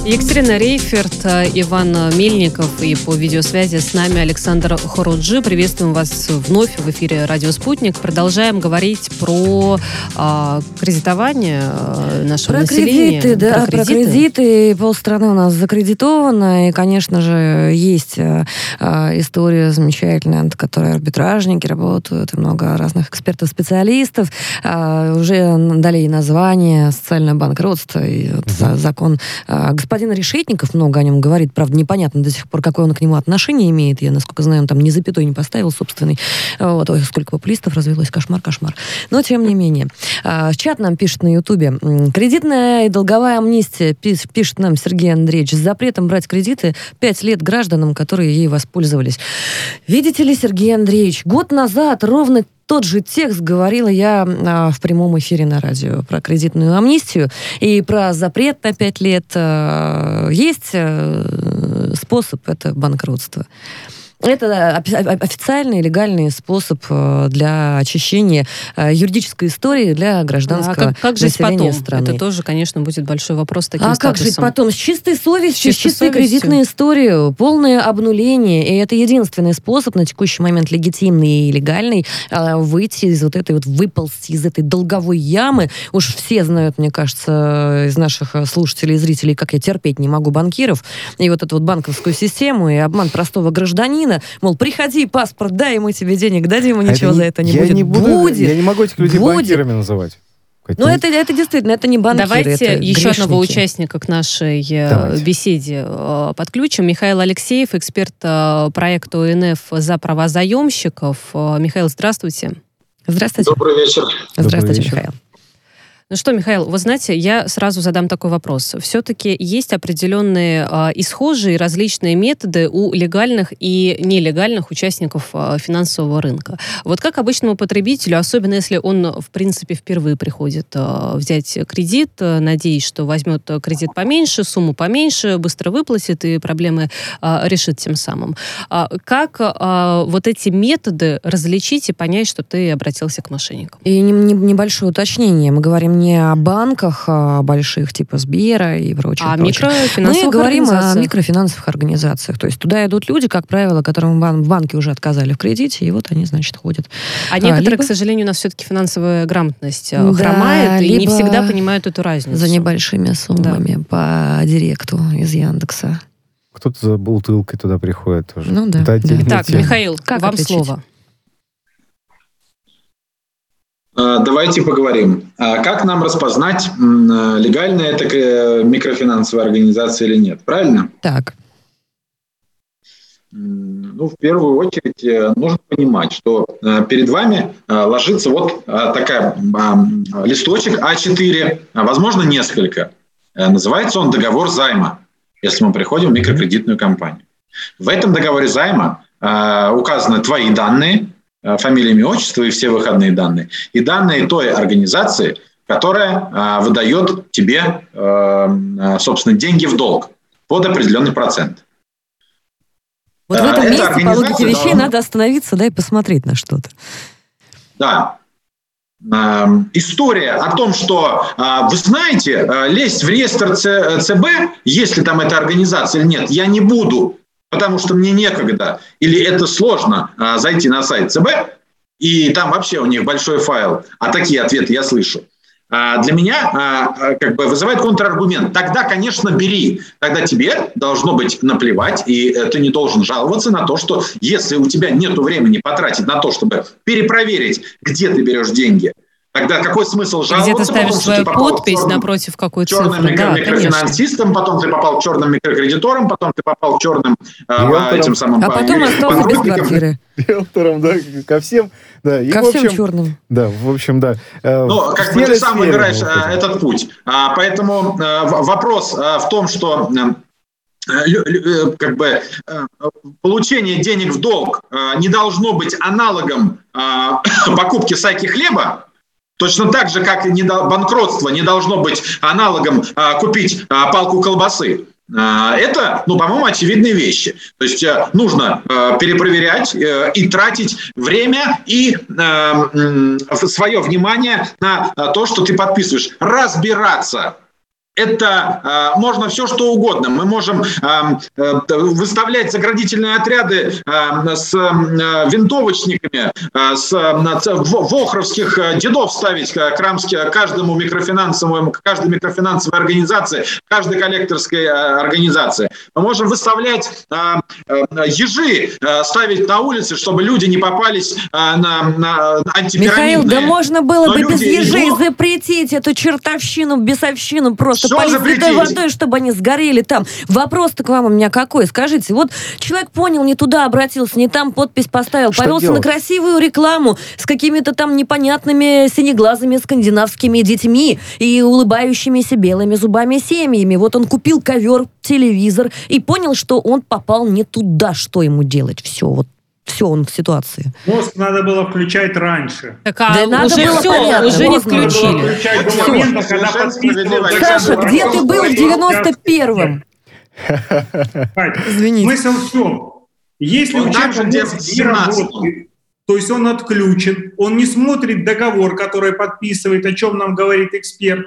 Екатерина Рейферт, э, Иван Мельников и по видеосвязи с нами Александр Хоруджи. Приветствуем вас вновь в эфире «Радио Спутник». Продолжаем говорить про а, кредитование э, нашего про населения. Кредиты, да, про кредиты. Про кредиты. Полстраны у нас закредитовано. И, конечно же, есть а, история замечательная, над которой арбитражники работают, и много разных экспертов-специалистов. А, уже дали ей название «Социальное банкротство» и вот, угу. закон а, господин Решетников много о нем говорит, правда, непонятно до сих пор, какое он к нему отношение имеет. Я, насколько знаю, он там ни запятой не поставил собственный. Вот, ой, сколько популистов развелось, кошмар, кошмар. Но, тем не менее. А, чат нам пишет на Ютубе. Кредитная и долговая амнистия, пишет нам Сергей Андреевич, с запретом брать кредиты пять лет гражданам, которые ей воспользовались. Видите ли, Сергей Андреевич, год назад ровно тот же текст говорила я а, в прямом эфире на радио про кредитную амнистию и про запрет на пять лет. А, есть а, способ, это банкротство. Это официальный легальный способ э, для очищения э, юридической истории для гражданского а как, как жить потом? страны. Это тоже, конечно, будет большой вопрос с таким А статусом. как жить потом? С чистой совестью, с чистой, чистой кредитной историей, полное обнуление. И это единственный способ на текущий момент легитимный и легальный э, выйти из вот этой вот, выползти из этой долговой ямы. Уж все знают, мне кажется, из наших слушателей и зрителей, как я терпеть не могу банкиров. И вот эту вот банковскую систему, и обман простого гражданина Украина, мол, приходи, паспорт, дай, мы тебе денег дадим, и а ничего это, за это не я будет. Не буду, будет. Я не могу этих людей будет. банкирами называть. Ну, это, это действительно, это не банкиры, Давайте это еще грешники. одного участника к нашей э, Давайте. беседе э, подключим. Михаил Алексеев, эксперт э, проекта ОНФ «За права заемщиков». Михаил, здравствуйте. Здравствуйте. Добрый вечер. Здравствуйте, Добрый вечер. Михаил. Ну что, Михаил, вы знаете, я сразу задам такой вопрос. Все-таки есть определенные э, исхожие различные методы у легальных и нелегальных участников э, финансового рынка. Вот как обычному потребителю, особенно если он, в принципе, впервые приходит э, взять кредит, э, надеясь, что возьмет кредит поменьше, сумму поменьше, быстро выплатит и проблемы э, решит тем самым. Э, как э, вот эти методы различить и понять, что ты обратился к мошенникам? И не, не, небольшое уточнение. Мы говорим не о банках а больших, типа Сбера и прочее. А микрофинансовых Мы говорим о микрофинансовых организациях. То есть туда идут люди, как правило, которым в банке уже отказали в кредите, и вот они, значит, ходят. А, а некоторые, либо... к сожалению, у нас все-таки финансовая грамотность э, да, хромает, и не всегда понимают эту разницу. За небольшими суммами да. по директу из Яндекса. Кто-то за бутылкой туда приходит тоже. Ну да. да. Так, тема. Михаил, как вам отличить? слово. А, давайте поговорим. А как нам распознать, легальная это э, микрофинансовая организация или нет? Правильно? Так. Ну, в первую очередь э, нужно понимать, что э, перед вами ложится вот такая листочек А4, возможно, несколько. Называется он договор займа, если мы приходим в микрокредитную компанию. В этом договоре займа указаны твои данные, фамилия, имя, отчество и все выходные данные. И данные той организации, которая а, выдает тебе, а, собственно, деньги в долг под определенный процент. Вот в этом Эта месте, по логике вещей, должна... надо остановиться да, и посмотреть на что-то. Да. История о том, что, вы знаете, лезть в реестр ЦБ, если там эта организация или нет, я не буду, потому что мне некогда, или это сложно а, зайти на сайт ЦБ, и там вообще у них большой файл, а такие ответы я слышу. А, для меня а, как бы вызывает контраргумент. Тогда, конечно, бери. Тогда тебе должно быть наплевать, и ты не должен жаловаться на то, что если у тебя нет времени потратить на то, чтобы перепроверить, где ты берешь деньги – Тогда какой смысл жаловаться? Где ты ставишь потом, свою подпись черным, напротив какой-то черным цифры. Микро, да, микрофинансистом, конечно. потом ты попал к черным микрокредиторам, потом ты попал к черным а, этим самым... А потом остался без квартиры. Риэлтором, да, ко всем. Да, и, ко всем общем, черным. Да, в общем, да. Э, ну, как бы ты сам выбираешь вот этот путь. А, поэтому а, вопрос а, в том, что как бы получение денег в долг не должно быть аналогом покупки сайки хлеба, Точно так же, как и банкротство не должно быть аналогом купить палку колбасы. А, это, ну, по-моему, очевидные вещи. То есть э, нужно э, перепроверять э, и тратить время и свое внимание на то, что ты подписываешь. Разбираться это э, можно все что угодно. Мы можем э, э, выставлять заградительные отряды э, с э, винтовочниками, э, с э, вохровских дедов ставить крамски, каждому микрофинансовому, каждой микрофинансовой организации, каждой коллекторской э, организации. Мы можем выставлять э, э, ежи, э, ставить на улице, чтобы люди не попались э, на, на антипирамидные. Михаил, да можно было Но бы без ежей идут... запретить эту чертовщину, бесовщину просто полить святой водой, чтобы они сгорели там. Вопрос-то к вам у меня какой? Скажите, вот человек понял, не туда обратился, не там подпись поставил, что повелся делать? на красивую рекламу с какими-то там непонятными синеглазыми скандинавскими детьми и улыбающимися белыми зубами семьями. Вот он купил ковер, телевизор и понял, что он попал не туда, что ему делать. Все, вот все, он в ситуации. Мозг надо было включать раньше. Так, а да уже надо было все, понятно. уже не включили. момента, Саша, где ты был в 91-м? Извините. Смысл в чем? Если у человека не работает, то есть он отключен, он не смотрит договор, который подписывает, о чем нам говорит эксперт,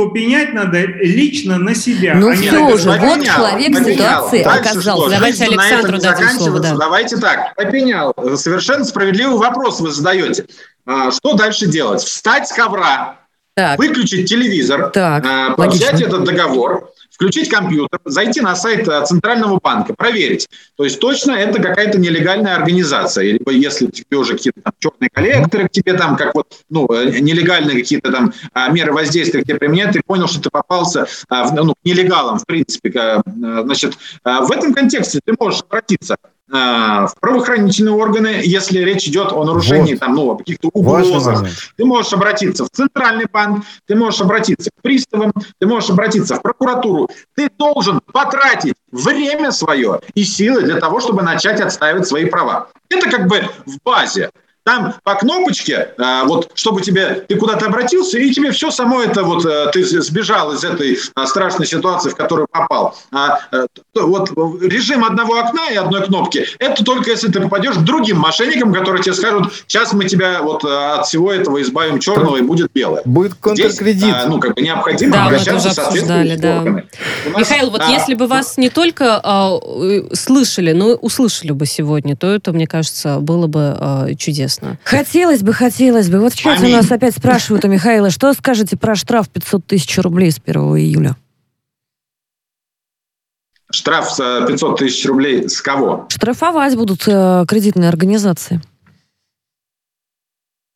то пенять надо лично на себя. Ну а все же, вот человек в ситуации Дальше оказался. Что? Давайте Александру дадим слово. Да. Давайте так, попенял. Совершенно справедливый вопрос вы задаете. А, что дальше делать? Встать с ковра, так. выключить телевизор, так, а, взять этот договор, включить компьютер, зайти на сайт э, Центрального банка, проверить. То есть точно это какая-то нелегальная организация. Либо если тебе уже какие-то там черные коллекторы к тебе там, как вот, ну, э, нелегальные какие-то там а, меры воздействия к тебе применяют, ты понял, что ты попался а, ну, к нелегалам, в принципе. Значит, а, в этом контексте ты можешь обратиться Э, в правоохранительные органы, если речь идет о нарушении вот. там, ну, каких-то угрозах. Ты можешь обратиться в Центральный банк, ты можешь обратиться к приставам, ты можешь обратиться в прокуратуру. Ты должен потратить время свое и силы для того, чтобы начать отстаивать свои права. Это как бы в базе. Там по кнопочке, э, вот, чтобы тебе, ты куда-то обратился, и тебе все само это, вот, э, ты сбежал из этой э, страшной ситуации, в которую попал. А, вот режим одного окна и одной кнопки, это только если ты попадешь к другим мошенникам, которые тебе скажут, сейчас мы тебя вот от всего этого избавим черного, и будет белое. Будет контркредит. Здесь, ну, как бы необходимо да, обращаться со да. Нас, Михаил, вот а, если бы вас не только а, слышали, но услышали бы сегодня, то это, мне кажется, было бы а, чудесно честно. Хотелось бы, хотелось бы. Вот сейчас у нас опять спрашивают у Михаила, что скажете про штраф 500 тысяч рублей с 1 июля? Штраф 500 тысяч рублей с кого? Штрафовать будут э, кредитные организации.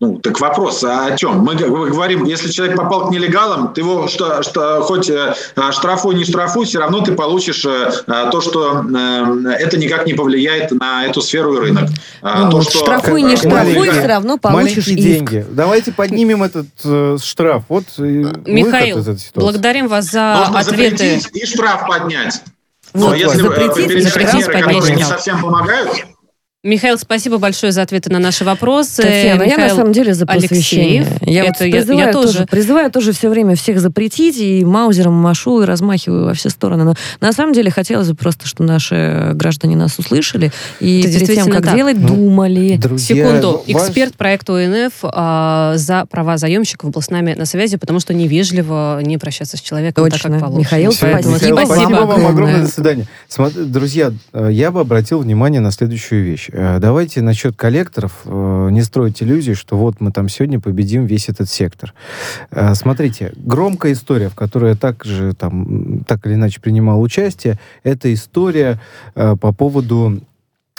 Ну, так вопрос, а о чем? Мы говорим, если человек попал к нелегалам, ты его что, что, хоть э, штрафуй, не штрафуй, все равно ты получишь э, то, что э, это никак не повлияет на эту сферу и рынок. А ну, то, что, штрафуй, не штрафуй, все равно получишь иск. деньги. Давайте поднимем этот э, штраф. Вот Михаил, благодарим вас за Нужно ответы. и штраф поднять. Вот, Но если запретить, запретить поднять. не совсем помогают, Михаил, спасибо большое за ответы на наши вопросы. Татьяна, Михаил я на самом деле за просвещение. Я, это, вот призываю, я, я тоже. тоже призываю тоже все время всех запретить, и маузером машу, и размахиваю во все стороны. Но на самом деле хотелось бы просто, чтобы наши граждане нас услышали, и это перед тем, как так. делать, ну, думали. Друзья, Секунду. Ваш... Эксперт проекта ОНФ а, за права заемщиков был с нами на связи, потому что невежливо не прощаться с человеком Точно. так, как положено. Михаил, спасибо. Михаил, спасибо вам огромное. До свидания. Смотри, друзья, э, я бы обратил внимание на следующую вещь. Э, давайте насчет коллекторов э, не строить иллюзии, что вот мы там сегодня победим весь этот сектор. Э, смотрите, громкая история, в которой я также там так или иначе принимал участие, это история по поводу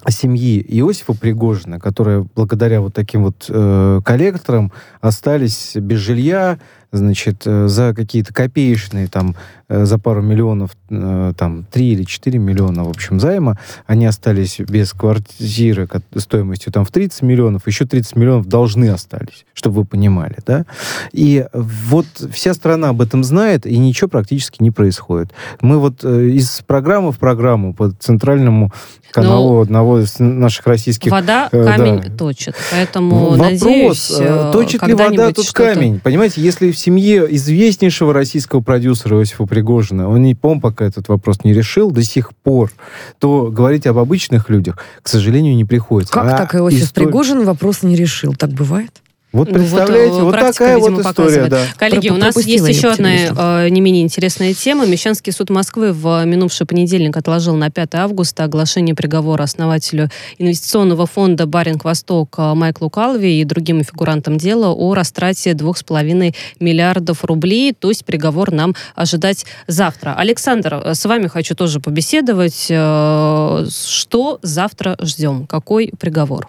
семьи Иосифа Пригожина, которая благодаря вот таким вот коллекторам остались без жилья, значит, э, за какие-то копеечные, там, э, за пару миллионов, э, там, 3 или 4 миллиона, в общем, займа, они остались без квартиры стоимостью там в 30 миллионов, еще 30 миллионов должны остались, чтобы вы понимали, да? И вот вся страна об этом знает, и ничего практически не происходит. Мы вот из программы в программу по центральному каналу Но одного из наших российских... Вода камень да. точит, поэтому Вопрос, надеюсь, точит ли вода тут камень? Понимаете, если в семье известнейшего российского продюсера Иосифа Пригожина, он, не, по пока этот вопрос не решил до сих пор, то говорить об обычных людях, к сожалению, не приходится. Как а так Иосиф история... Пригожин вопрос не решил? Так бывает? Вот ну, представляете, вот, вот такая вот история, показывает. да. Коллеги, у нас есть еще одна э, не менее интересная тема. Мещанский суд Москвы в минувший понедельник отложил на 5 августа оглашение приговора основателю инвестиционного фонда «Баринг Восток» Майклу Калви и другим фигурантам дела о растрате 2,5 миллиардов рублей. То есть приговор нам ожидать завтра. Александр, с вами хочу тоже побеседовать. Э, что завтра ждем? Какой приговор?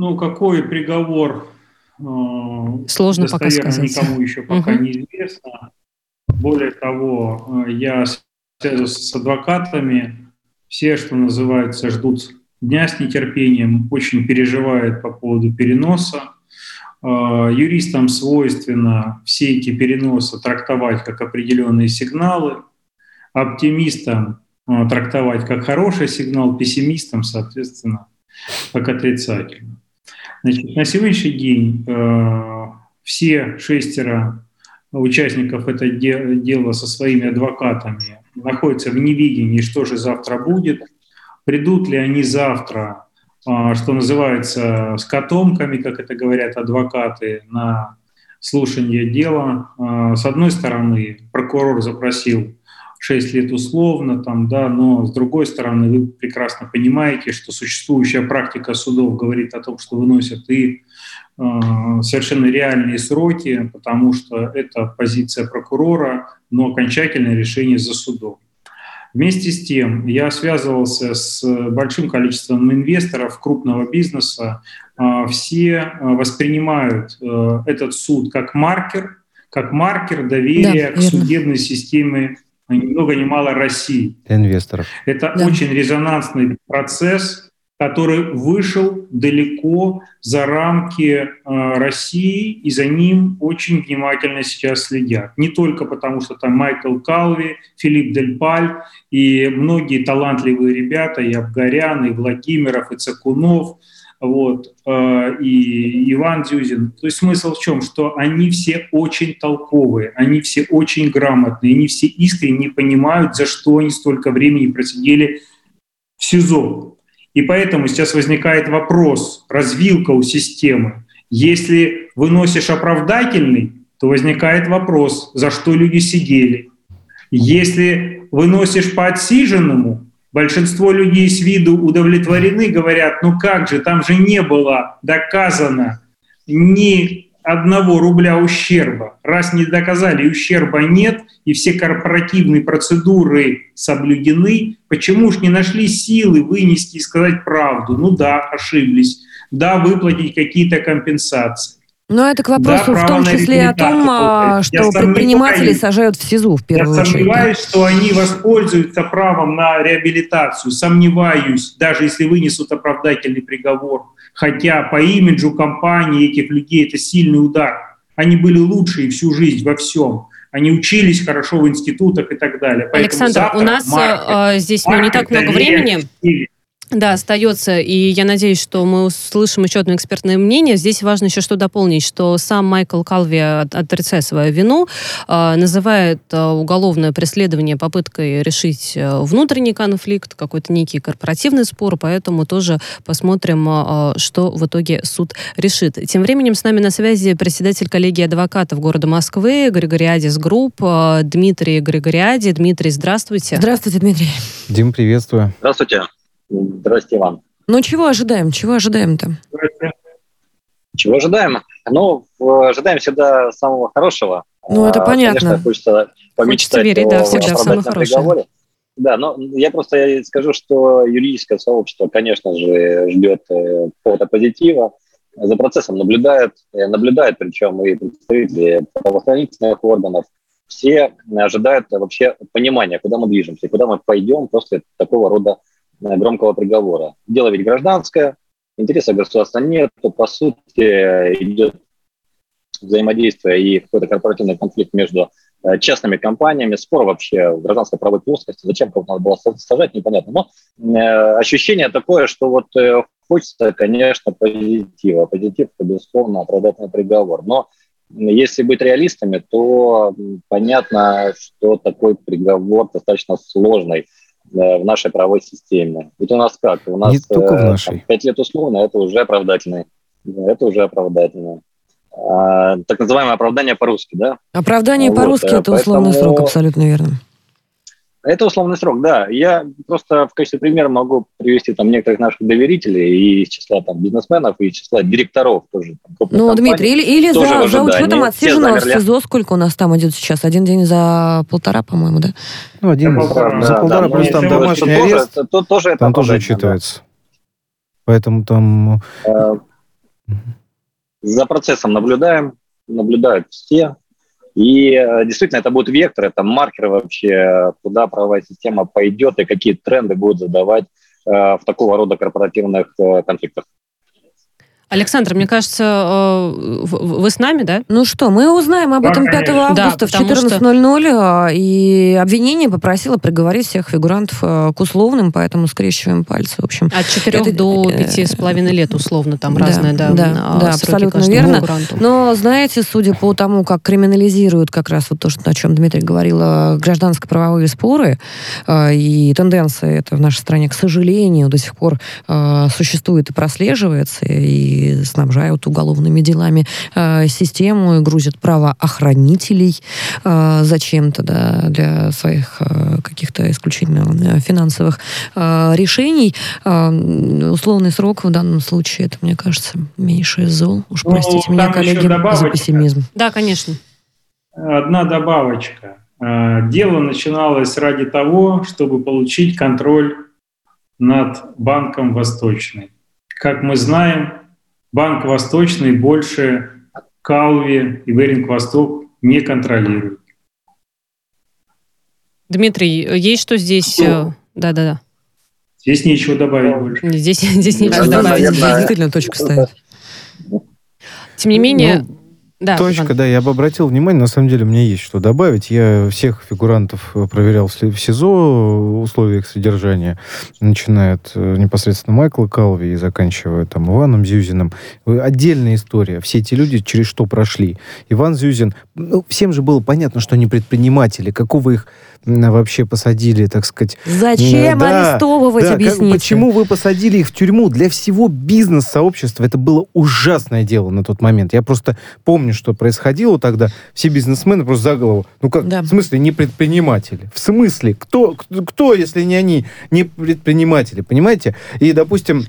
Ну, какой приговор э, Сложно пока сказать. никому еще пока угу. неизвестно. Более того, э, я связываюсь с адвокатами. Все, что называется, ждут дня с нетерпением, очень переживают по поводу переноса. Э, юристам свойственно все эти переносы трактовать как определенные сигналы, оптимистам трактовать как хороший сигнал, пессимистам, соответственно, как отрицательный. Значит, на сегодняшний день э, все шестеро участников этого дела со своими адвокатами находятся в невидении, что же завтра будет. Придут ли они завтра, э, что называется, с котомками, как это говорят адвокаты, на слушание дела. Э, с одной стороны, прокурор запросил 6 лет условно, там, да, но с другой стороны вы прекрасно понимаете, что существующая практика судов говорит о том, что выносят и э, совершенно реальные сроки, потому что это позиция прокурора, но окончательное решение за судом. Вместе с тем я связывался с большим количеством инвесторов крупного бизнеса. Э, все воспринимают э, этот суд как маркер, как маркер доверия да, к судебной системе ни много ни мало России. Инвесторов. Это да. очень резонансный процесс, который вышел далеко за рамки э, России, и за ним очень внимательно сейчас следят. Не только потому, что там Майкл Калви, Филипп Дель Паль и многие талантливые ребята, и Абгарян, и Владимиров, и Цакунов – вот, э, и Иван Дюзин. То есть смысл в чем? Что они все очень толковые, они все очень грамотные, они все искренне понимают, за что они столько времени просидели в СИЗО. И поэтому сейчас возникает вопрос, развилка у системы. Если выносишь оправдательный, то возникает вопрос, за что люди сидели. Если выносишь по отсиженному, Большинство людей с виду удовлетворены, говорят, ну как же, там же не было доказано ни одного рубля ущерба. Раз не доказали, ущерба нет, и все корпоративные процедуры соблюдены, почему ж не нашли силы вынести и сказать правду? Ну да, ошиблись. Да, выплатить какие-то компенсации. Но это к вопросу да, в том числе о том, а, что предприниматели сажают в СИЗО в первую Я очередь. Я сомневаюсь, что они воспользуются правом на реабилитацию. Сомневаюсь, даже если вынесут оправдательный приговор. Хотя по имиджу компании этих людей это сильный удар. Они были лучшие всю жизнь во всем. Они учились хорошо в институтах и так далее. Поэтому Александр, завтра у нас маркет, э, здесь ну, не так много времени. Да, остается. И я надеюсь, что мы услышим еще одно экспертное мнение. Здесь важно еще что дополнить, что сам Майкл Калви, отрицая свою вину, а, называет а, уголовное преследование попыткой решить а, внутренний конфликт, какой-то некий корпоративный спор, поэтому тоже посмотрим, что в итоге суд решит. Тем временем с нами на связи председатель коллегии адвокатов города Москвы Григориадис Групп Дмитрий Григориади. Дмитрий, здравствуйте. Здравствуйте, Дмитрий. Дим, приветствую. Здравствуйте. Здрасте вам. Ну, чего ожидаем? Чего ожидаем-то? Чего ожидаем? Ну, ожидаем всегда самого хорошего. Ну, это а, понятно. Конечно, хочется Хочется верить, да, всегда в самое хорошее. Да, но я просто скажу, что юридическое сообщество, конечно же, ждет э, какого-то позитива. за процессом наблюдает, наблюдает причем и представители правоохранительных органов, все ожидают вообще понимания, куда мы движемся, куда мы пойдем после такого рода э, громкого приговора. Дело ведь гражданское, интереса государства нет, то по сути идет взаимодействие и какой-то корпоративный конфликт между э, частными компаниями, спор вообще в гражданской правовой плоскости, зачем кого-то надо было сажать, непонятно. Но э, ощущение такое, что вот э, хочется, конечно, позитива. Позитив, безусловно, оправдательный приговор. Но если быть реалистами, то понятно, что такой приговор достаточно сложный в нашей правовой системе. Ведь у нас как? У нас Не только в нашей. 5 лет условно, это уже оправдательный. Это уже оправдательно. А, так называемое оправдание по-русски, да? Оправдание вот, по-русски это условный поэтому... срок, абсолютно верно. Это условный срок, да. Я просто в качестве примера могу привести там некоторых наших доверителей и из числа там бизнесменов, и из числа директоров тоже. Там, ну, Дмитрий, или, или за, за учетом отсиженного в СИЗО, сколько у нас там идет сейчас? Один день за полтора, по-моему, да? Ну, один за полтора, за полтора да, плюс там домашний арест, тоже, то, тоже там тоже учитывается. Да. Поэтому там... Э, за процессом наблюдаем, наблюдают все. И э, действительно, это будет вектор, это маркер вообще, куда правовая система пойдет и какие тренды будут задавать э, в такого рода корпоративных э, конфликтах. Александр, мне кажется, э, вы с нами, да? Ну что, мы узнаем об этом 5 августа да, в 14.00, что... А, и обвинение попросило приговорить всех фигурантов э, к условным, поэтому скрещиваем пальцы, в общем. От 4 это... до 5,5 э, лет условно, там да, разные, да, да, да абсолютно верно. Фигуранту. Но, знаете, судя по тому, как криминализируют как раз вот то, что, о чем Дмитрий говорил, гражданско-правовые споры и тенденции это в нашей стране, к сожалению, до сих пор существует и прослеживается, и снабжают уголовными делами э, систему и грузят правоохранителей э, зачем-то, да, для своих э, каких-то исключительно финансовых решений. Условный срок в данном случае, это, мне кажется, меньше зол. Уж ну, простите меня, коллеги, за пессимизм. Да, конечно. Одна добавочка. Дело начиналось ради того, чтобы получить контроль над Банком Восточный. Как мы знаем, Банк Восточный больше Калви и Веринг Восток не контролирует. Дмитрий, есть что здесь? Э, да-да-да. Здесь нечего добавить больше. Здесь, здесь нечего добавить. Действительно точку ставить. Тем не менее, ну, да, Точка, Иван. да, я бы обратил внимание, на самом деле мне есть что добавить. Я всех фигурантов э, проверял в СИЗО, условия их содержания, начиная от э, непосредственно Майкла Калви и заканчивая там Иваном Зюзиным. Отдельная история. Все эти люди через что прошли. Иван Зюзин, ну, всем же было понятно, что они предприниматели, какого их вообще посадили, так сказать. Зачем да, арестовывать, да, объясните? почему вы посадили их в тюрьму? Для всего бизнес-сообщества это было ужасное дело на тот момент. Я просто помню, что происходило тогда. Все бизнесмены просто за голову. Ну как, да. в смысле, не предприниматели? В смысле? Кто, кто, если не они, не предприниматели? Понимаете? И, допустим,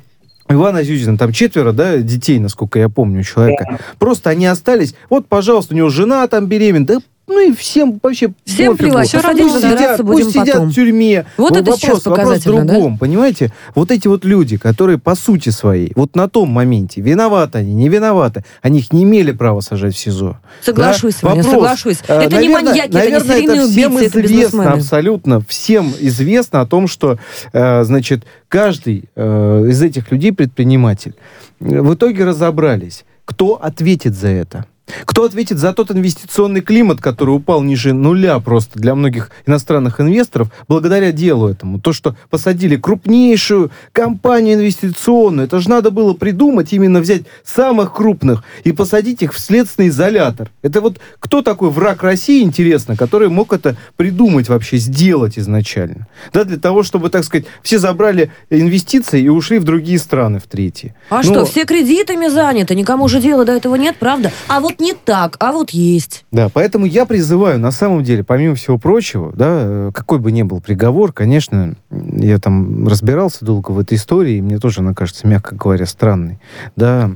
Ивана Зюзина, там четверо, да, детей, насколько я помню, человека. Да. Просто они остались. Вот, пожалуйста, у него жена там беременна. Да ну и всем вообще Всем плевать, все пусть сидят, пусть сидят в тюрьме. Вот, вот это вопрос, сейчас вопрос в другом, да? понимаете? Вот эти вот люди, которые по сути своей, вот на том моменте, виноваты они, не виноваты, они их не имели права сажать в СИЗО. Соглашусь да? с вами, соглашусь. Э, это наверное, не маньяки, наверное, это не серийные это всем убийцы, известно, это абсолютно всем известно о том, что, э, значит, каждый э, из этих людей предприниматель. В итоге разобрались, кто ответит за это. Кто ответит за тот инвестиционный климат, который упал ниже нуля просто для многих иностранных инвесторов, благодаря делу этому? То, что посадили крупнейшую компанию инвестиционную, это же надо было придумать, именно взять самых крупных и посадить их в следственный изолятор. Это вот кто такой враг России, интересно, который мог это придумать вообще, сделать изначально? Да, для того, чтобы, так сказать, все забрали инвестиции и ушли в другие страны, в третьи. А Но... что, все кредитами заняты, никому же дела до этого нет, правда? А вот не так, а вот есть. Да, поэтому я призываю, на самом деле, помимо всего прочего, да, какой бы ни был приговор, конечно, я там разбирался долго в этой истории, и мне тоже она кажется, мягко говоря, странной, да,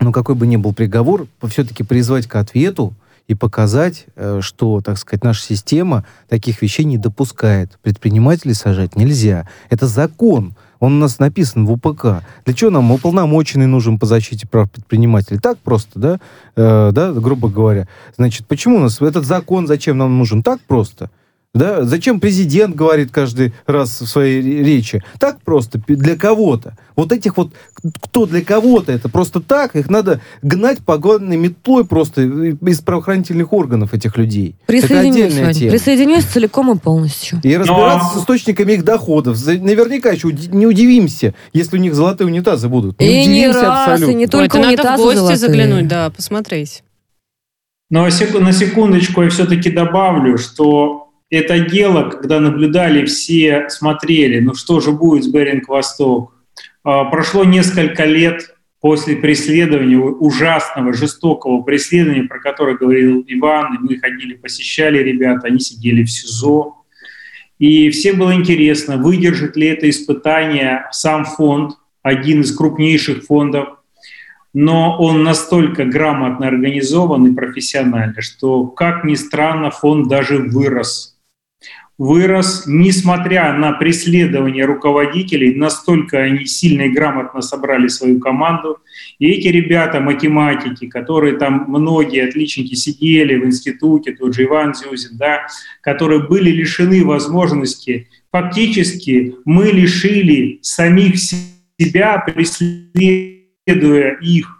но какой бы ни был приговор, все-таки призвать к ответу и показать, э, что, так сказать, наша система таких вещей не допускает. Предпринимателей сажать нельзя. Это закон. Он у нас написан в УПК. Для чего нам уполномоченный нужен по защите прав предпринимателей? Так просто, да? Э, да, грубо говоря. Значит, почему у нас этот закон, зачем нам нужен? Так просто. Да? Зачем президент говорит каждый раз в своей речи? Так просто, для кого-то. Вот этих вот, кто для кого-то, это просто так, их надо гнать погодной метлой просто из правоохранительных органов этих людей. Это отдельная тема. Присоединюсь целиком и полностью. И разбираться Но... с источниками их доходов. Наверняка еще не удивимся, если у них золотые унитазы будут. Не и не раз, абсолютно. и не только Ой, унитазы надо в гости золотые. заглянуть, да, посмотреть. Но на секундочку я все-таки добавлю, что это дело, когда наблюдали все, смотрели, ну что же будет с Беринг Восток. А, прошло несколько лет после преследования, ужасного, жестокого преследования, про которое говорил Иван, и мы ходили, посещали ребят, они сидели в СИЗО. И всем было интересно, выдержит ли это испытание сам фонд, один из крупнейших фондов, но он настолько грамотно организован и профессиональный, что, как ни странно, фонд даже вырос вырос, несмотря на преследование руководителей, настолько они сильно и грамотно собрали свою команду. И эти ребята, математики, которые там многие отличники сидели в институте, тот же Иван Зюзин, да, которые были лишены возможности, фактически мы лишили самих себя, преследуя их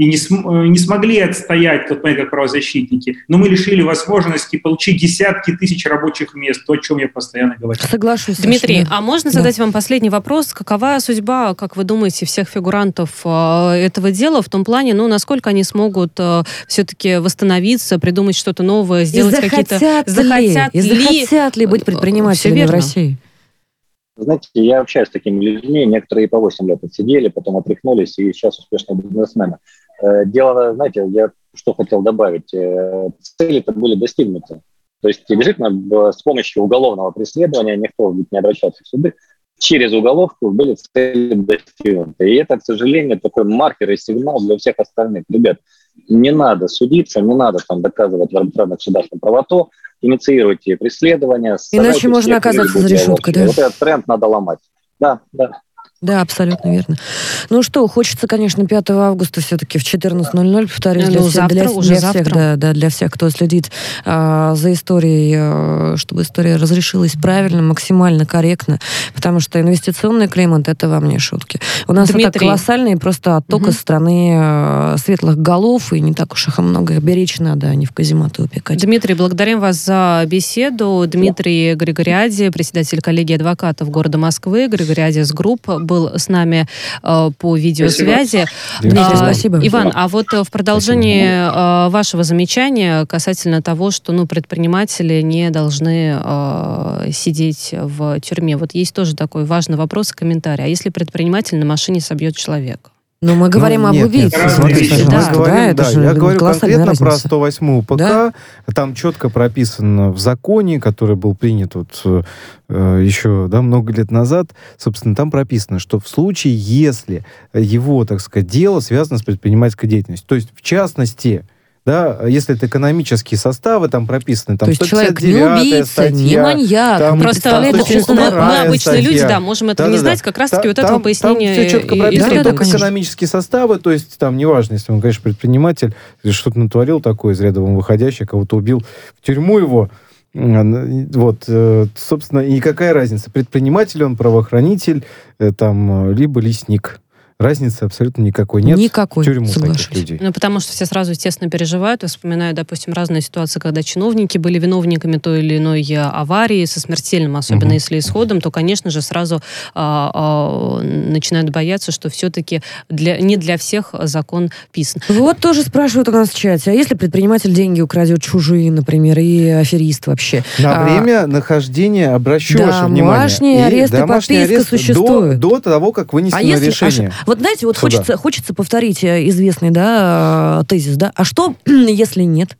и не, см, э, не смогли отстоять тот момент как правозащитники, но мы лишили возможности получить десятки тысяч рабочих мест, то, о чем я постоянно говорю. Соглашусь. Дмитрий, а можно задать да. вам последний вопрос? Какова судьба, как вы думаете, всех фигурантов э, этого дела в том плане, ну, насколько они смогут э, все-таки восстановиться, придумать что-то новое, сделать какие-то... Захотят ли? Захотят ли быть предпринимателями в России? Знаете, я общаюсь с такими людьми, некоторые по 8 лет отсидели, потом отряхнулись и сейчас успешные бизнесмены. Э, дело, знаете, я что хотел добавить. Э, цели-то были достигнуты. То есть действительно с помощью уголовного преследования никто ведь не обращался в суды. Через уголовку были цели достигнуты. И это, к сожалению, такой маркер и сигнал для всех остальных. Ребят, не надо судиться, не надо там доказывать в арбитражных судах правоту, инициируйте преследование. Иначе можно оказаться за решеткой, да? Вот этот тренд надо ломать. Да, да. Да, абсолютно верно. Ну что, хочется, конечно, 5 августа все-таки в 14.00, повторюсь, для, ну, всех, завтра, для, уже для завтра. всех, да, да, для всех, кто следит а, за историей, а, чтобы история разрешилась правильно, максимально корректно, потому что инвестиционный климат это вам не шутки. У нас Дмитрий. это колоссальный просто отток угу. из страны а, светлых голов, и не так уж их много. Их беречь надо, а не в казематы упекать. Дмитрий, благодарим вас за беседу. Дмитрий Григориади, председатель коллегии адвокатов города Москвы, Григориадис Групп, был с нами э, по видеосвязи. Спасибо. А, спасибо. Иван, а вот э, в продолжении э, вашего замечания касательно того, что ну, предприниматели не должны э, сидеть в тюрьме, вот есть тоже такой важный вопрос и комментарий. А если предприниматель на машине собьет человека? Но мы говорим ну, об убийце. Нет, смотрите, да, мы говорим, да, да, я говорю конкретно разница. про 108 ПК. Да? Там четко прописано в законе, который был принят вот э, еще да, много лет назад, собственно, там прописано, что в случае, если его, так сказать, дело связано с предпринимательской деятельностью, то есть, в частности, да, если это экономические составы, там прописаны, там То есть человек не убийца, статья, не маньяк, там, просто там, мы, мы обычные статья. люди, да, можем этого да, не да, знать, как раз-таки вот этого пояснения Там все четко прописано, да, только экономические составы, то есть там неважно, если он, конечно, предприниматель, что-то натворил такое из ряда выходящий, кого-то убил, в тюрьму его, вот, э, собственно, и какая разница, предприниматель он, правоохранитель, э, там, либо лесник. Разницы абсолютно никакой нет. Никакой, в тюрьму соглашусь. таких людей. Ну, потому что все сразу, естественно, переживают. Я вспоминаю, допустим, разные ситуации, когда чиновники были виновниками той или иной э, аварии со смертельным, особенно угу. если исходом, то, конечно же, сразу а, а, начинают бояться, что все-таки для, не для всех закон писан. Вот тоже спрашивают у нас в чате, а если предприниматель деньги украдет чужие, например, и аферист вообще? На а, время нахождения, обращу да, ваше внимание. Домашний арест и подписка арест существует. До, до того, как вынесено а если, решение. А, вот знаете, вот хочется, хочется повторить э, известный да, э, тезис, да? А что, если нет?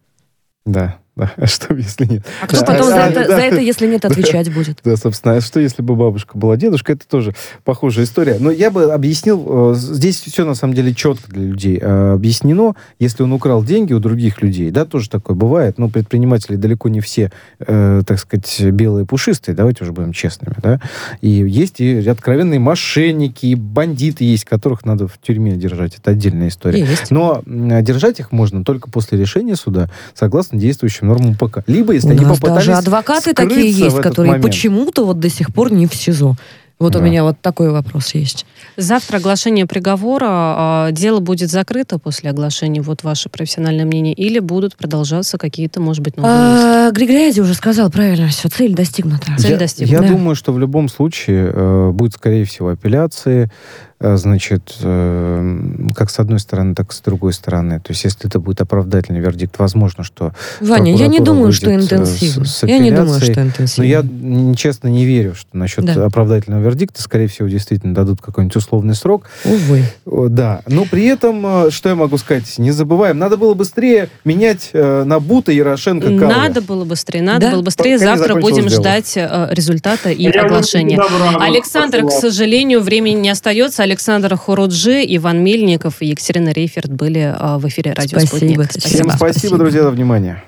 Да. Да, а что, если нет? А кто потом за, это, за это, если нет, отвечать будет? Да, собственно. А что, если бы бабушка была дедушка? Это тоже похожая история. Но я бы объяснил, здесь все на самом деле четко для людей объяснено. Если он украл деньги у других людей, да, тоже такое бывает. Но предприниматели далеко не все, э, так сказать, белые пушистые, давайте уже будем честными, да. И есть и откровенные мошенники, и бандиты есть, которых надо в тюрьме держать. Это отдельная история. Есть. Но держать их можно только после решения суда, согласно действующим нормам ПК. Либо, если У они попытались даже адвокаты такие есть, которые почему-то вот до сих пор не в СИЗО. Вот да. у меня вот такой вопрос есть. Завтра оглашение приговора. А, дело будет закрыто после оглашения, вот ваше профессиональное мнение, или будут продолжаться какие-то, может быть, новые а, Григорий уже сказал правильно, все, цель достигнута. Цель я, достигнута. Я да. думаю, что в любом случае э, будет, скорее всего, апелляции, Э, значит, э, как с одной стороны, так и с другой стороны. То есть, если это будет оправдательный вердикт, возможно, что Ваня, я не думаю, что интенсивно. Я не думаю, что интенсивно. Но я, честно, не верю, что насчет да. оправдательного вердикта, скорее всего, действительно дадут какой-нибудь условный срок. Увы. Да. Но при этом, э, что я могу сказать, не забываем, надо было быстрее менять э, на Бута Ярошенко Калвы. Надо было быстрее, надо да? было быстрее. Пока Завтра будем дело. ждать э, результата и я оглашения. Александр, к сожалению, времени не остается. Александр Хуруджи, Иван Мельников и Екатерина Рейферт были а, в эфире «Радио Спасибо. Спутник». Спасибо. Всем спасибо, друзья, за внимание.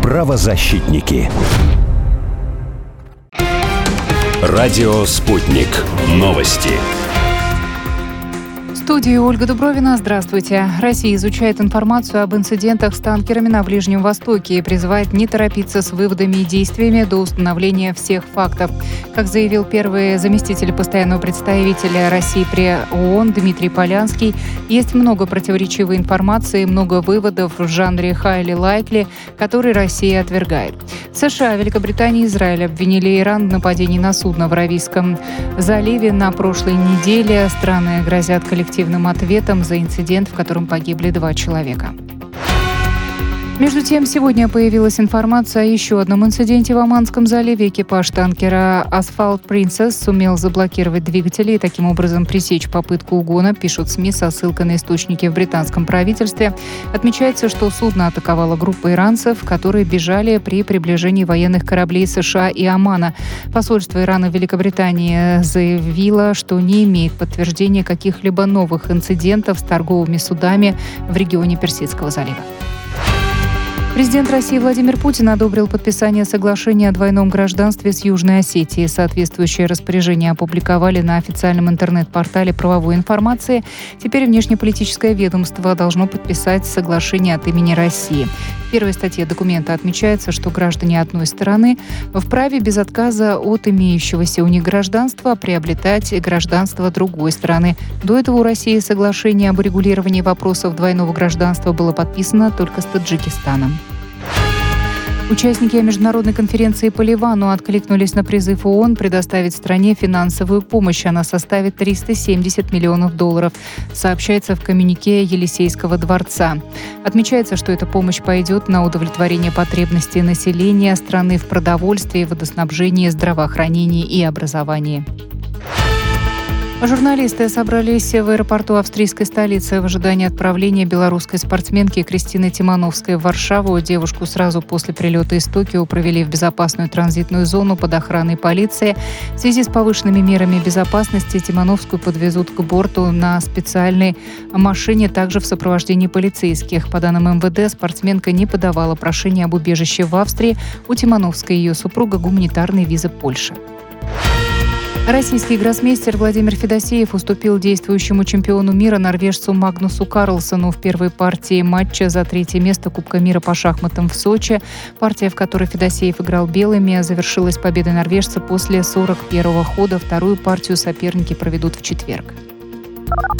Правозащитники. Радио «Спутник». Новости студии Ольга Дубровина. Здравствуйте. Россия изучает информацию об инцидентах с танкерами на Ближнем Востоке и призывает не торопиться с выводами и действиями до установления всех фактов. Как заявил первый заместитель постоянного представителя России при ООН Дмитрий Полянский, есть много противоречивой информации, много выводов в жанре «хайли лайкли», которые Россия отвергает. США, Великобритания и Израиль обвинили Иран в нападении на судно в Аравийском заливе на прошлой неделе. Страны грозят коллективным коллективным ответом за инцидент, в котором погибли два человека. Между тем, сегодня появилась информация о еще одном инциденте в Оманском заливе. Экипаж танкера «Асфальт Принцесс» сумел заблокировать двигатели и таким образом пресечь попытку угона, пишут СМИ со ссылкой на источники в британском правительстве. Отмечается, что судно атаковала группа иранцев, которые бежали при приближении военных кораблей США и Омана. Посольство Ирана в Великобритании заявило, что не имеет подтверждения каких-либо новых инцидентов с торговыми судами в регионе Персидского залива. Президент России Владимир Путин одобрил подписание соглашения о двойном гражданстве с Южной Осетией. Соответствующее распоряжение опубликовали на официальном интернет-портале правовой информации. Теперь внешнеполитическое ведомство должно подписать соглашение от имени России. В первой статье документа отмечается, что граждане одной стороны вправе без отказа от имеющегося у них гражданства приобретать гражданство другой страны. До этого у России соглашение об урегулировании вопросов двойного гражданства было подписано только с Таджикистаном. Участники международной конференции по Ливану откликнулись на призыв ООН предоставить стране финансовую помощь. Она составит 370 миллионов долларов, сообщается в коммюнике Елисейского дворца. Отмечается, что эта помощь пойдет на удовлетворение потребностей населения страны в продовольствии, водоснабжении, здравоохранении и образовании. Журналисты собрались в аэропорту австрийской столицы в ожидании отправления белорусской спортсменки Кристины Тимановской в Варшаву. Девушку сразу после прилета из Токио провели в безопасную транзитную зону под охраной полиции. В связи с повышенными мерами безопасности Тимановскую подвезут к борту на специальной машине, также в сопровождении полицейских. По данным МВД, спортсменка не подавала прошение об убежище в Австрии. У Тимановской и ее супруга гуманитарные визы Польши. Российский гроссмейстер Владимир Федосеев уступил действующему чемпиону мира норвежцу Магнусу Карлсону в первой партии матча за третье место Кубка мира по шахматам в Сочи. Партия, в которой Федосеев играл белыми, завершилась победой норвежца после 41-го хода. Вторую партию соперники проведут в четверг.